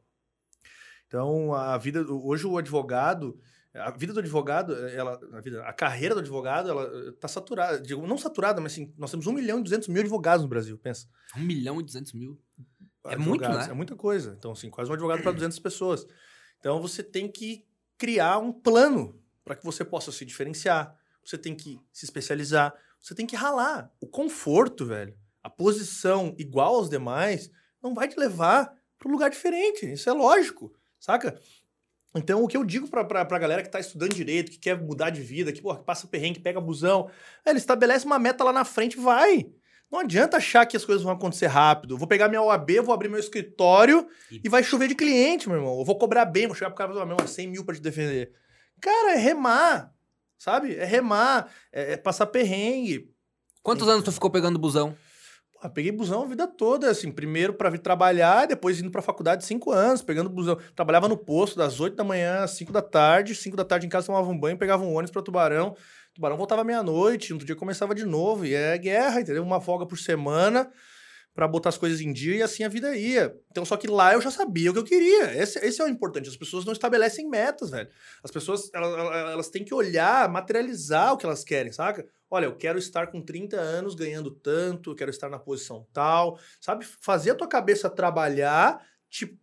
Então, a vida. Hoje, o advogado. A vida do advogado, ela, a, vida, a carreira do advogado, ela está saturada. Digo, não saturada, mas assim, nós temos 1 milhão e 200 mil advogados no Brasil, pensa. Um milhão e duzentos mil. É muito, né? É muita coisa. Então, assim, quase um advogado para 200 pessoas. Então, você tem que criar um plano para que você possa se diferenciar. Você tem que se especializar. Você tem que ralar. O conforto, velho, a posição igual aos demais, não vai te levar para um lugar diferente. Isso é lógico, saca? Então, o que eu digo pra, pra, pra galera que tá estudando direito, que quer mudar de vida, que, porra, que passa perrengue, que pega busão, é, ele estabelece uma meta lá na frente vai. Não adianta achar que as coisas vão acontecer rápido. Vou pegar minha OAB, vou abrir meu escritório E- e, vai chover de cliente, meu irmão. Eu vou cobrar bem, vou chegar pro cara e falar, meu, 100 mil pra te defender. Cara, é remar, sabe? É remar, é, é passar perrengue. Quantos anos tu ficou pegando busão? Pô, peguei busão a vida toda, assim, primeiro pra vir trabalhar, depois indo pra faculdade cinco anos, pegando busão. Trabalhava no posto das 8 da manhã às 5 da tarde, 5 da tarde em casa tomava um banho, pegava um ônibus pra Tubarão. Tubarão voltava meia-noite, no outro dia começava de novo, e é guerra, entendeu? Uma folga por semana pra botar as coisas em dia e assim a vida ia. Então, só que lá eu já sabia o que eu queria. Esse, esse é o importante. As pessoas não estabelecem metas, velho. As pessoas, elas, elas- têm que olhar, materializar o que elas querem, saca? Olha, eu quero estar com 30 anos ganhando tanto, eu quero estar na posição tal, sabe? Fazer a tua cabeça trabalhar,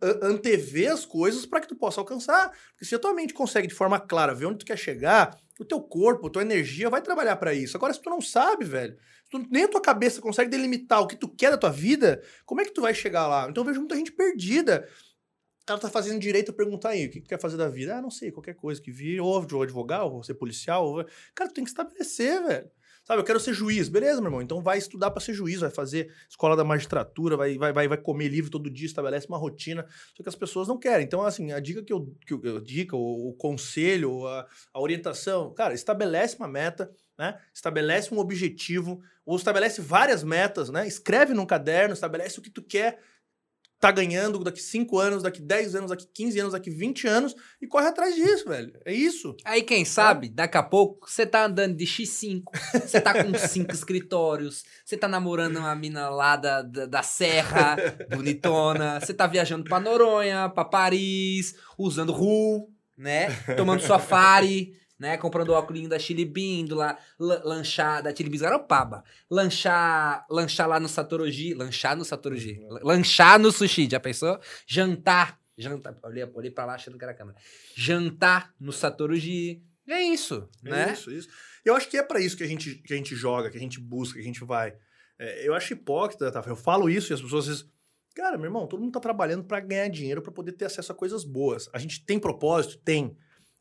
a- antever as coisas para que tu possa alcançar. Porque se a tua mente consegue de forma clara ver onde tu quer chegar, o teu corpo, a tua energia vai trabalhar para isso. Agora, se tu não sabe, velho, tu, nem a tua cabeça consegue delimitar o que tu quer da tua vida, como é que tu vai chegar lá? Então eu vejo muita gente perdida. Cara tá fazendo direito a perguntar aí, o que tu quer fazer da vida? Ah, não sei, qualquer coisa que vir, ou vou advogar, ou vou ser policial. Ou... Cara, tu tem que estabelecer, velho. Sabe, eu quero ser juiz. Beleza, meu irmão. Então vai estudar para ser juiz, vai fazer escola da magistratura, vai, vai, vai, vai comer livre todo dia, estabelece uma rotina. Só que as pessoas não querem. Então, assim, a dica que eu. Que eu dica, o, o conselho, a, a orientação, cara, estabelece uma meta, né? Estabelece um objetivo, ou estabelece várias metas, né? Escreve num caderno, estabelece o que tu quer tá ganhando daqui 5 anos, daqui 10 anos, daqui 15 anos, daqui 20 anos e corre atrás disso, velho. É isso. Aí quem sabe, daqui a pouco, você tá andando de X5, você tá com cinco escritórios, você tá namorando uma mina lá da, da, da Serra, bonitona, você tá viajando pra Noronha, pra Paris, usando RU, né? Tomando safari, né? Comprando óculos da Chili Bean, do lá, la- lanchar da Chili Beans Garopaba. Lanchar, lanchar lá no Satoroji, lanchar no Satoroji, lanchar no sushi, já pensou? Jantar, jantar, olhei, olhei pra lá achando que era a câmera. Jantar no Satoroji. É isso, É né? Isso, isso. Eu acho que é pra isso que a gente, que a gente joga, que a gente busca, que a gente vai. É, eu acho hipócrita, tá? Eu falo isso e as pessoas vezes. Cara, meu irmão, todo mundo tá trabalhando pra ganhar dinheiro, pra poder ter acesso a coisas boas. A gente tem propósito? Tem.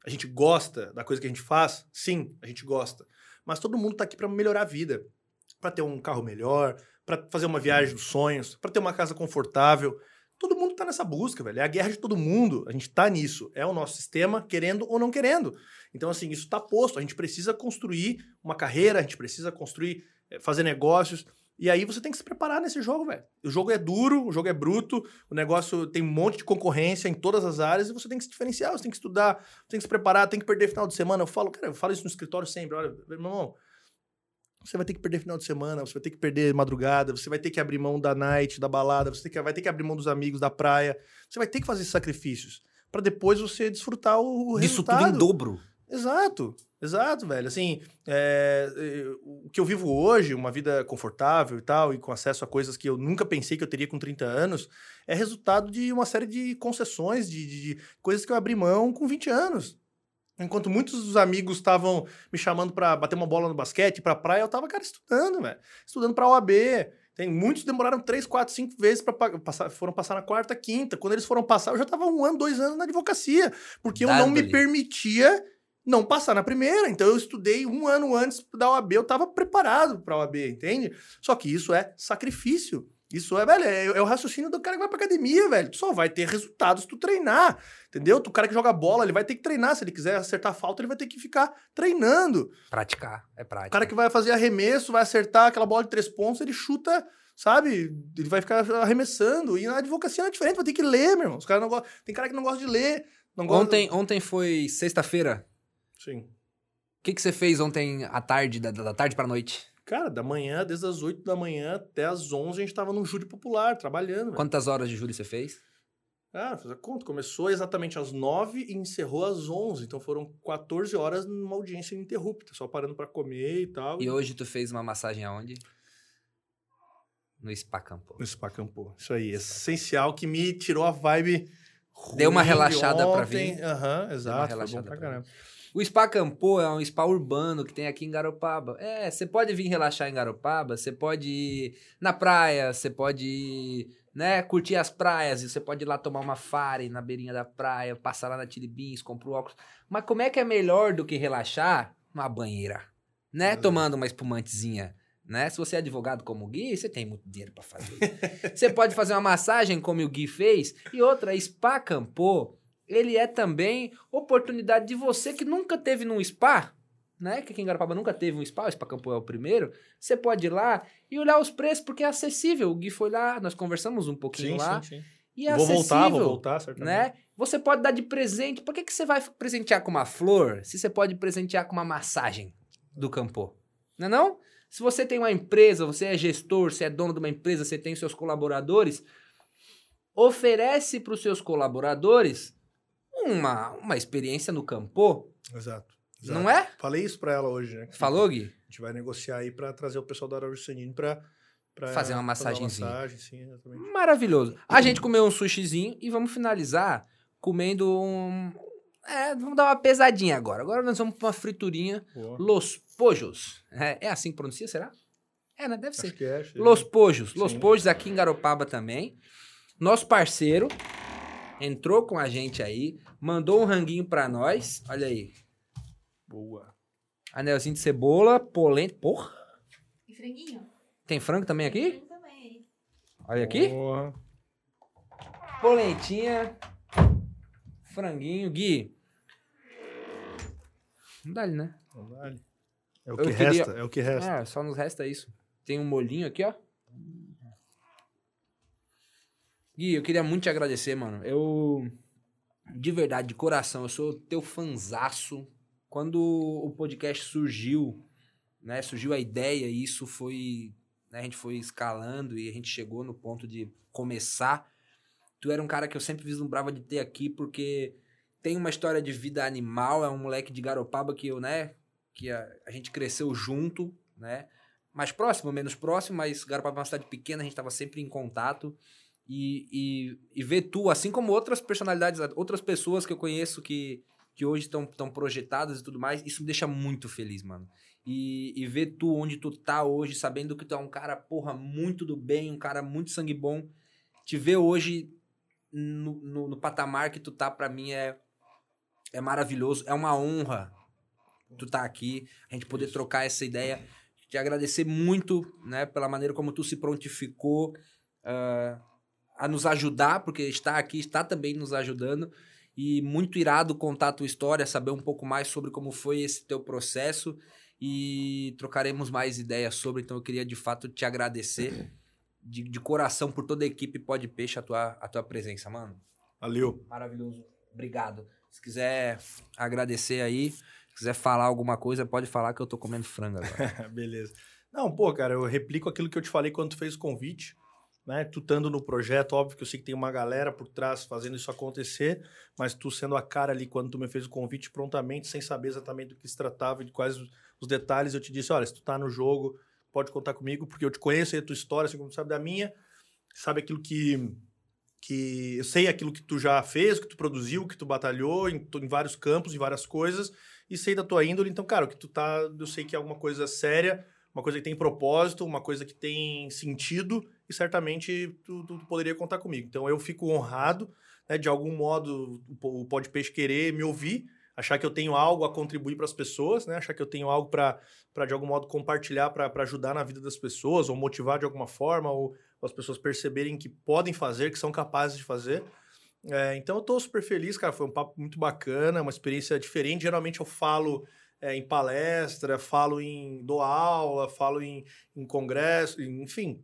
A gente gosta da coisa que a gente faz? Sim, a gente gosta. Mas todo mundo tá aqui pra melhorar a vida, Pra ter um carro melhor, pra fazer uma viagem dos sonhos, pra ter uma casa confortável. Todo mundo tá nessa busca, velho. É a guerra de todo mundo. A gente tá nisso. É o nosso sistema, querendo ou não querendo. Então, assim, isso tá posto. A gente precisa construir uma carreira, a gente precisa construir, eh, fazer negócios. E aí você tem que se preparar nesse jogo, velho. O jogo é duro, o jogo é bruto, o negócio tem um monte de concorrência em todas as áreas e você tem que se diferenciar, você tem que estudar, você tem que se preparar, tem que perder final de semana. Eu falo, cara, eu falo isso no escritório sempre. Olha, meu irmão, você vai ter que perder final de semana, você vai ter que perder madrugada, você vai ter que abrir mão da night, da balada, você vai ter que abrir mão dos amigos, da praia. Você vai ter que fazer sacrifícios para depois você desfrutar o, o Isso resultado. tudo em dobro. Exato, exato, velho. Assim, é, o que eu vivo hoje, uma vida confortável e tal, e com acesso a coisas que eu nunca pensei que eu teria com 30 anos, é resultado de uma série de concessões, de, de- de coisas que eu abri mão com 20 anos. Enquanto muitos dos amigos estavam me chamando pra bater uma bola no basquete, pra praia, eu tava, cara, estudando, velho. Estudando pra OAB. Tem, muitos demoraram três, quatro, cinco vezes para passar, foram passar na quarta, quinta. Quando eles foram passar, eu já tava um ano, dois anos na advocacia, porque eu não me permitia não passar na primeira. Então eu estudei um ano antes da OAB, eu tava preparado pra OAB, entende? Só que isso é sacrifício. Isso é, velho, é, é o raciocínio do cara que vai pra academia, velho. Tu só vai ter resultados se tu treinar, entendeu? O cara que joga bola, ele vai ter que treinar. Se ele quiser acertar a falta, ele vai ter que ficar treinando. Praticar, é prática. O cara que vai fazer arremesso, vai acertar aquela bola de três pontos, ele chuta, sabe? Ele vai ficar arremessando. E na advocacia não é diferente, vai ter que ler, meu irmão. Os caras não gostam. Tem cara que não gosta de ler. Não gosta... Ontem, ontem foi sexta-feira. Sim. O que, que você fez ontem à tarde, da, da tarde pra noite? Cara, da manhã, desde as 8 da manhã até as 11, a gente tava num júri popular, trabalhando. velho. Quantas horas de júri você fez? Ah, faz a conta. Começou exatamente às 9 e encerrou às 11. Então foram 14 horas numa audiência ininterrupta, só parando pra comer e tal. E hoje tu fez uma massagem aonde? No Spa Campo. No Spa Campo. Isso aí, essencial que me tirou a vibe. Deu uma relaxada pra ontem. vir. Aham, exato. Foi relaxada bom pra pra caramba. O Spa Campo é um spa urbano que tem aqui em Garopaba. É, você pode vir relaxar em Garopaba, você pode ir na praia, você pode ir, né, curtir as praias, você pode ir lá tomar uma fare na beirinha da praia, passar lá na Chili Beans, comprar o óculos. Mas como é que é melhor do que relaxar numa banheira, né, Exato. tomando uma espumantezinha, né? Se você é advogado como o Gui, você tem muito dinheiro pra fazer. você pode fazer uma massagem como o Gui fez, e outra, Spa Campo ele é também oportunidade de você que nunca teve num spa, né? Que aqui em Garopaba nunca teve um spa, o Spa Campo é o primeiro. Você pode ir lá e olhar os preços, porque é acessível. O Gui foi lá, nós conversamos um pouquinho lá. sim. E é Vou acessível. voltar, vou voltar, certamente. Né? Você pode dar de presente. Por que, que você vai presentear com uma flor se você pode presentear com uma massagem do campo? Não é não? Se você tem uma empresa, você é gestor, você é dono de uma empresa, você tem seus colaboradores, oferece para os seus colaboradores uma, uma experiência no campo, Exato. exato. não é? Falei isso pra ela hoje, né? que Falou, Gui? A gente vai negociar aí pra trazer o pessoal da Araújo Sanini pra, pra Fazer uma massagenzinha. massagem, sim, exatamente. Maravilhoso. A gente comeu um sushizinho e vamos finalizar comendo um... É, vamos dar uma pesadinha agora. Agora nós vamos pra uma friturinha Boa. Los Pojos. É, é assim que pronuncia, será? É, né? Deve ser. É. é. Los Pojos. Los Sim. Pojos aqui em Garopaba também. Nosso parceiro entrou com a gente aí, mandou um ranguinho pra nós. Olha aí. Boa. Anelzinho de cebola, polenta. Porra! E franguinho? Tem frango também aqui? Frango também. Olha aqui. Porra. Polentinha. Franguinho. Gui. Não dá ali, né? Vale. É o Eu que queria- resta, é o que resta. É, só nos resta isso. Tem um molhinho aqui, ó. Gui, eu queria muito te agradecer, mano. Eu, de verdade, de coração, eu sou teu fanzaço. Quando o podcast surgiu, né, surgiu a ideia e isso foi, né, a gente foi escalando e a gente chegou no ponto de começar. Tu era um cara que eu sempre vislumbrava de ter aqui porque tem uma história de vida animal, é um moleque de Garopaba que eu, né, que a, a gente cresceu junto, né? Mais próximo, menos próximo, mas Garopaba é uma cidade pequena, a gente estava sempre em contato. E, e, e ver tu, assim como outras personalidades, outras pessoas que eu conheço que, que hoje estão projetadas e tudo mais, isso me deixa muito feliz, mano. E, e ver tu onde tu tá hoje, sabendo que tu é um cara, porra, muito do bem, um cara muito sangue bom. Te ver hoje no, no, no patamar que tu tá, pra mim, é, é maravilhoso. É uma honra tu tá aqui, a gente poder trocar essa ideia. Te agradecer muito, né, pela maneira como tu se prontificou ah, a nos ajudar, porque está aqui, está também nos ajudando. E muito irado contar a tua história, saber um pouco mais sobre como foi esse teu processo e trocaremos mais ideias sobre. Então eu queria de fato te agradecer de, de coração por toda a equipe Pode Peixe a tua, a tua presença, mano. Valeu. Maravilhoso. Obrigado. Se quiser agradecer aí, se quiser falar alguma coisa, pode falar que eu tô comendo frango agora. Beleza. Não, pô, cara, eu replico aquilo que eu te falei quando tu fez o convite, né? Tu estando no projeto, óbvio que eu sei que tem uma galera por trás fazendo isso acontecer, mas tu sendo a cara ali quando tu me fez o convite prontamente, sem saber exatamente do que se tratava e de quais os detalhes, eu te disse, olha, se tu tá no jogo, pode contar comigo, porque eu te conheço e a tua história, assim como tu sabe da minha, sabe aquilo que que eu sei aquilo que tu já fez, que tu produziu, que tu batalhou em, em vários campos, em várias coisas, e sei da tua índole, então, cara, o que tu tá, eu sei que é alguma coisa séria, uma coisa que tem propósito, uma coisa que tem sentido, e certamente tu, tu poderia contar comigo. Então, eu fico honrado, né, de algum modo, o Po- o Pode Peixe querer me ouvir, achar que eu tenho algo a contribuir para as pessoas, né, achar que eu tenho algo para, de algum modo, compartilhar para ajudar na vida das pessoas, ou motivar de alguma forma, ou as pessoas perceberem que podem fazer, que são capazes de fazer. É, então eu tô super feliz, cara. Foi um papo muito bacana, uma experiência diferente. Geralmente eu falo é, em palestra, falo em dou aula, falo em, em congresso, enfim.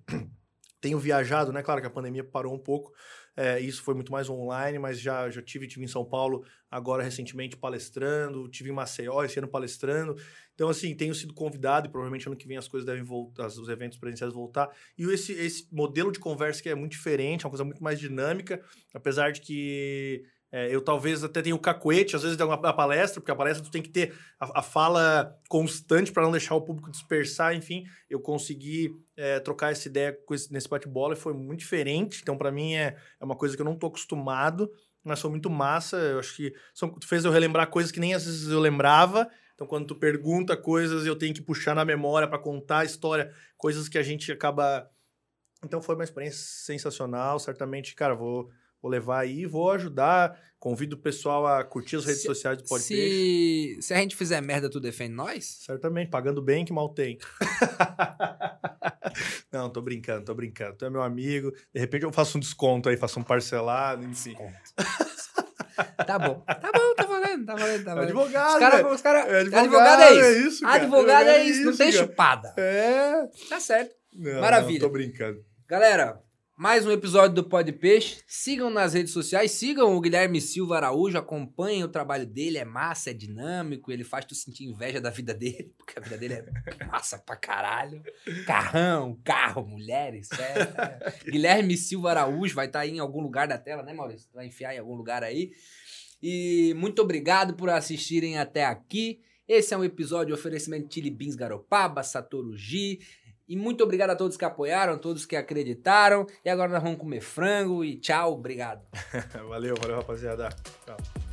Tenho viajado, né? Claro que a pandemia parou um pouco. é, isso foi muito mais online, mas já, já tive, tive em São Paulo agora recentemente palestrando, tive em Maceió esse ano palestrando. Então, assim, tenho sido convidado e provavelmente ano que vem as coisas devem voltar, os eventos presenciais voltar. E esse, esse modelo de conversa que é muito diferente, é uma coisa muito mais dinâmica, apesar de que é, eu talvez até tenha o cacuete, às vezes, da palestra, porque a palestra tu tem que ter a, a fala constante para não deixar o público dispersar, enfim. Eu consegui é, trocar essa ideia esse- nesse bate-bola e foi muito diferente. Então, para mim, é, é uma coisa que eu não tô acostumado, mas foi muito massa. Eu acho que são, tu fez eu relembrar coisas que nem às vezes eu lembrava. Então, quando tu pergunta coisas, eu tenho que puxar na memória para contar a história, coisas que a gente acaba. Então, foi uma experiência sensacional. Certamente, cara, vou, vou levar aí e vou ajudar. Convido o pessoal a curtir as redes Se- sociais do Podcast. Se, se a gente fizer merda, tu defende nós? Certamente, pagando bem que mal tem. Não, tô brincando, tô brincando. Tu é meu amigo. De repente eu faço um desconto aí, faço um parcelado, enfim. Tá bom. Tá bom, tá valendo, tá valendo, tá valendo. Advogado, Os cara, os cara, É advogado, é isso. cara. advogado é isso, não tem cara. chupada. É. Tá certo. Não, Maravilha. Não, tô brincando. Galera, mais um episódio do Pod Peixe. Sigam nas redes sociais, sigam o Guilherme Silva Araújo, acompanhem o trabalho dele, é massa, é dinâmico, ele faz tu sentir inveja da vida dele, porque a vida dele é massa pra caralho. Carrão, carro, mulheres, festa. Guilherme Silva Araújo vai estar aí em algum lugar da tela, né, Maurício? Vai enfiar em algum lugar aí. E muito obrigado por assistirem até aqui. Esse é um episódio de oferecimento Chili Beans Garopaba, Satoru Gi. E muito obrigado a todos que apoiaram, todos que acreditaram. E agora nós vamos comer frango e tchau, obrigado. Valeu, valeu, rapaziada. Tchau.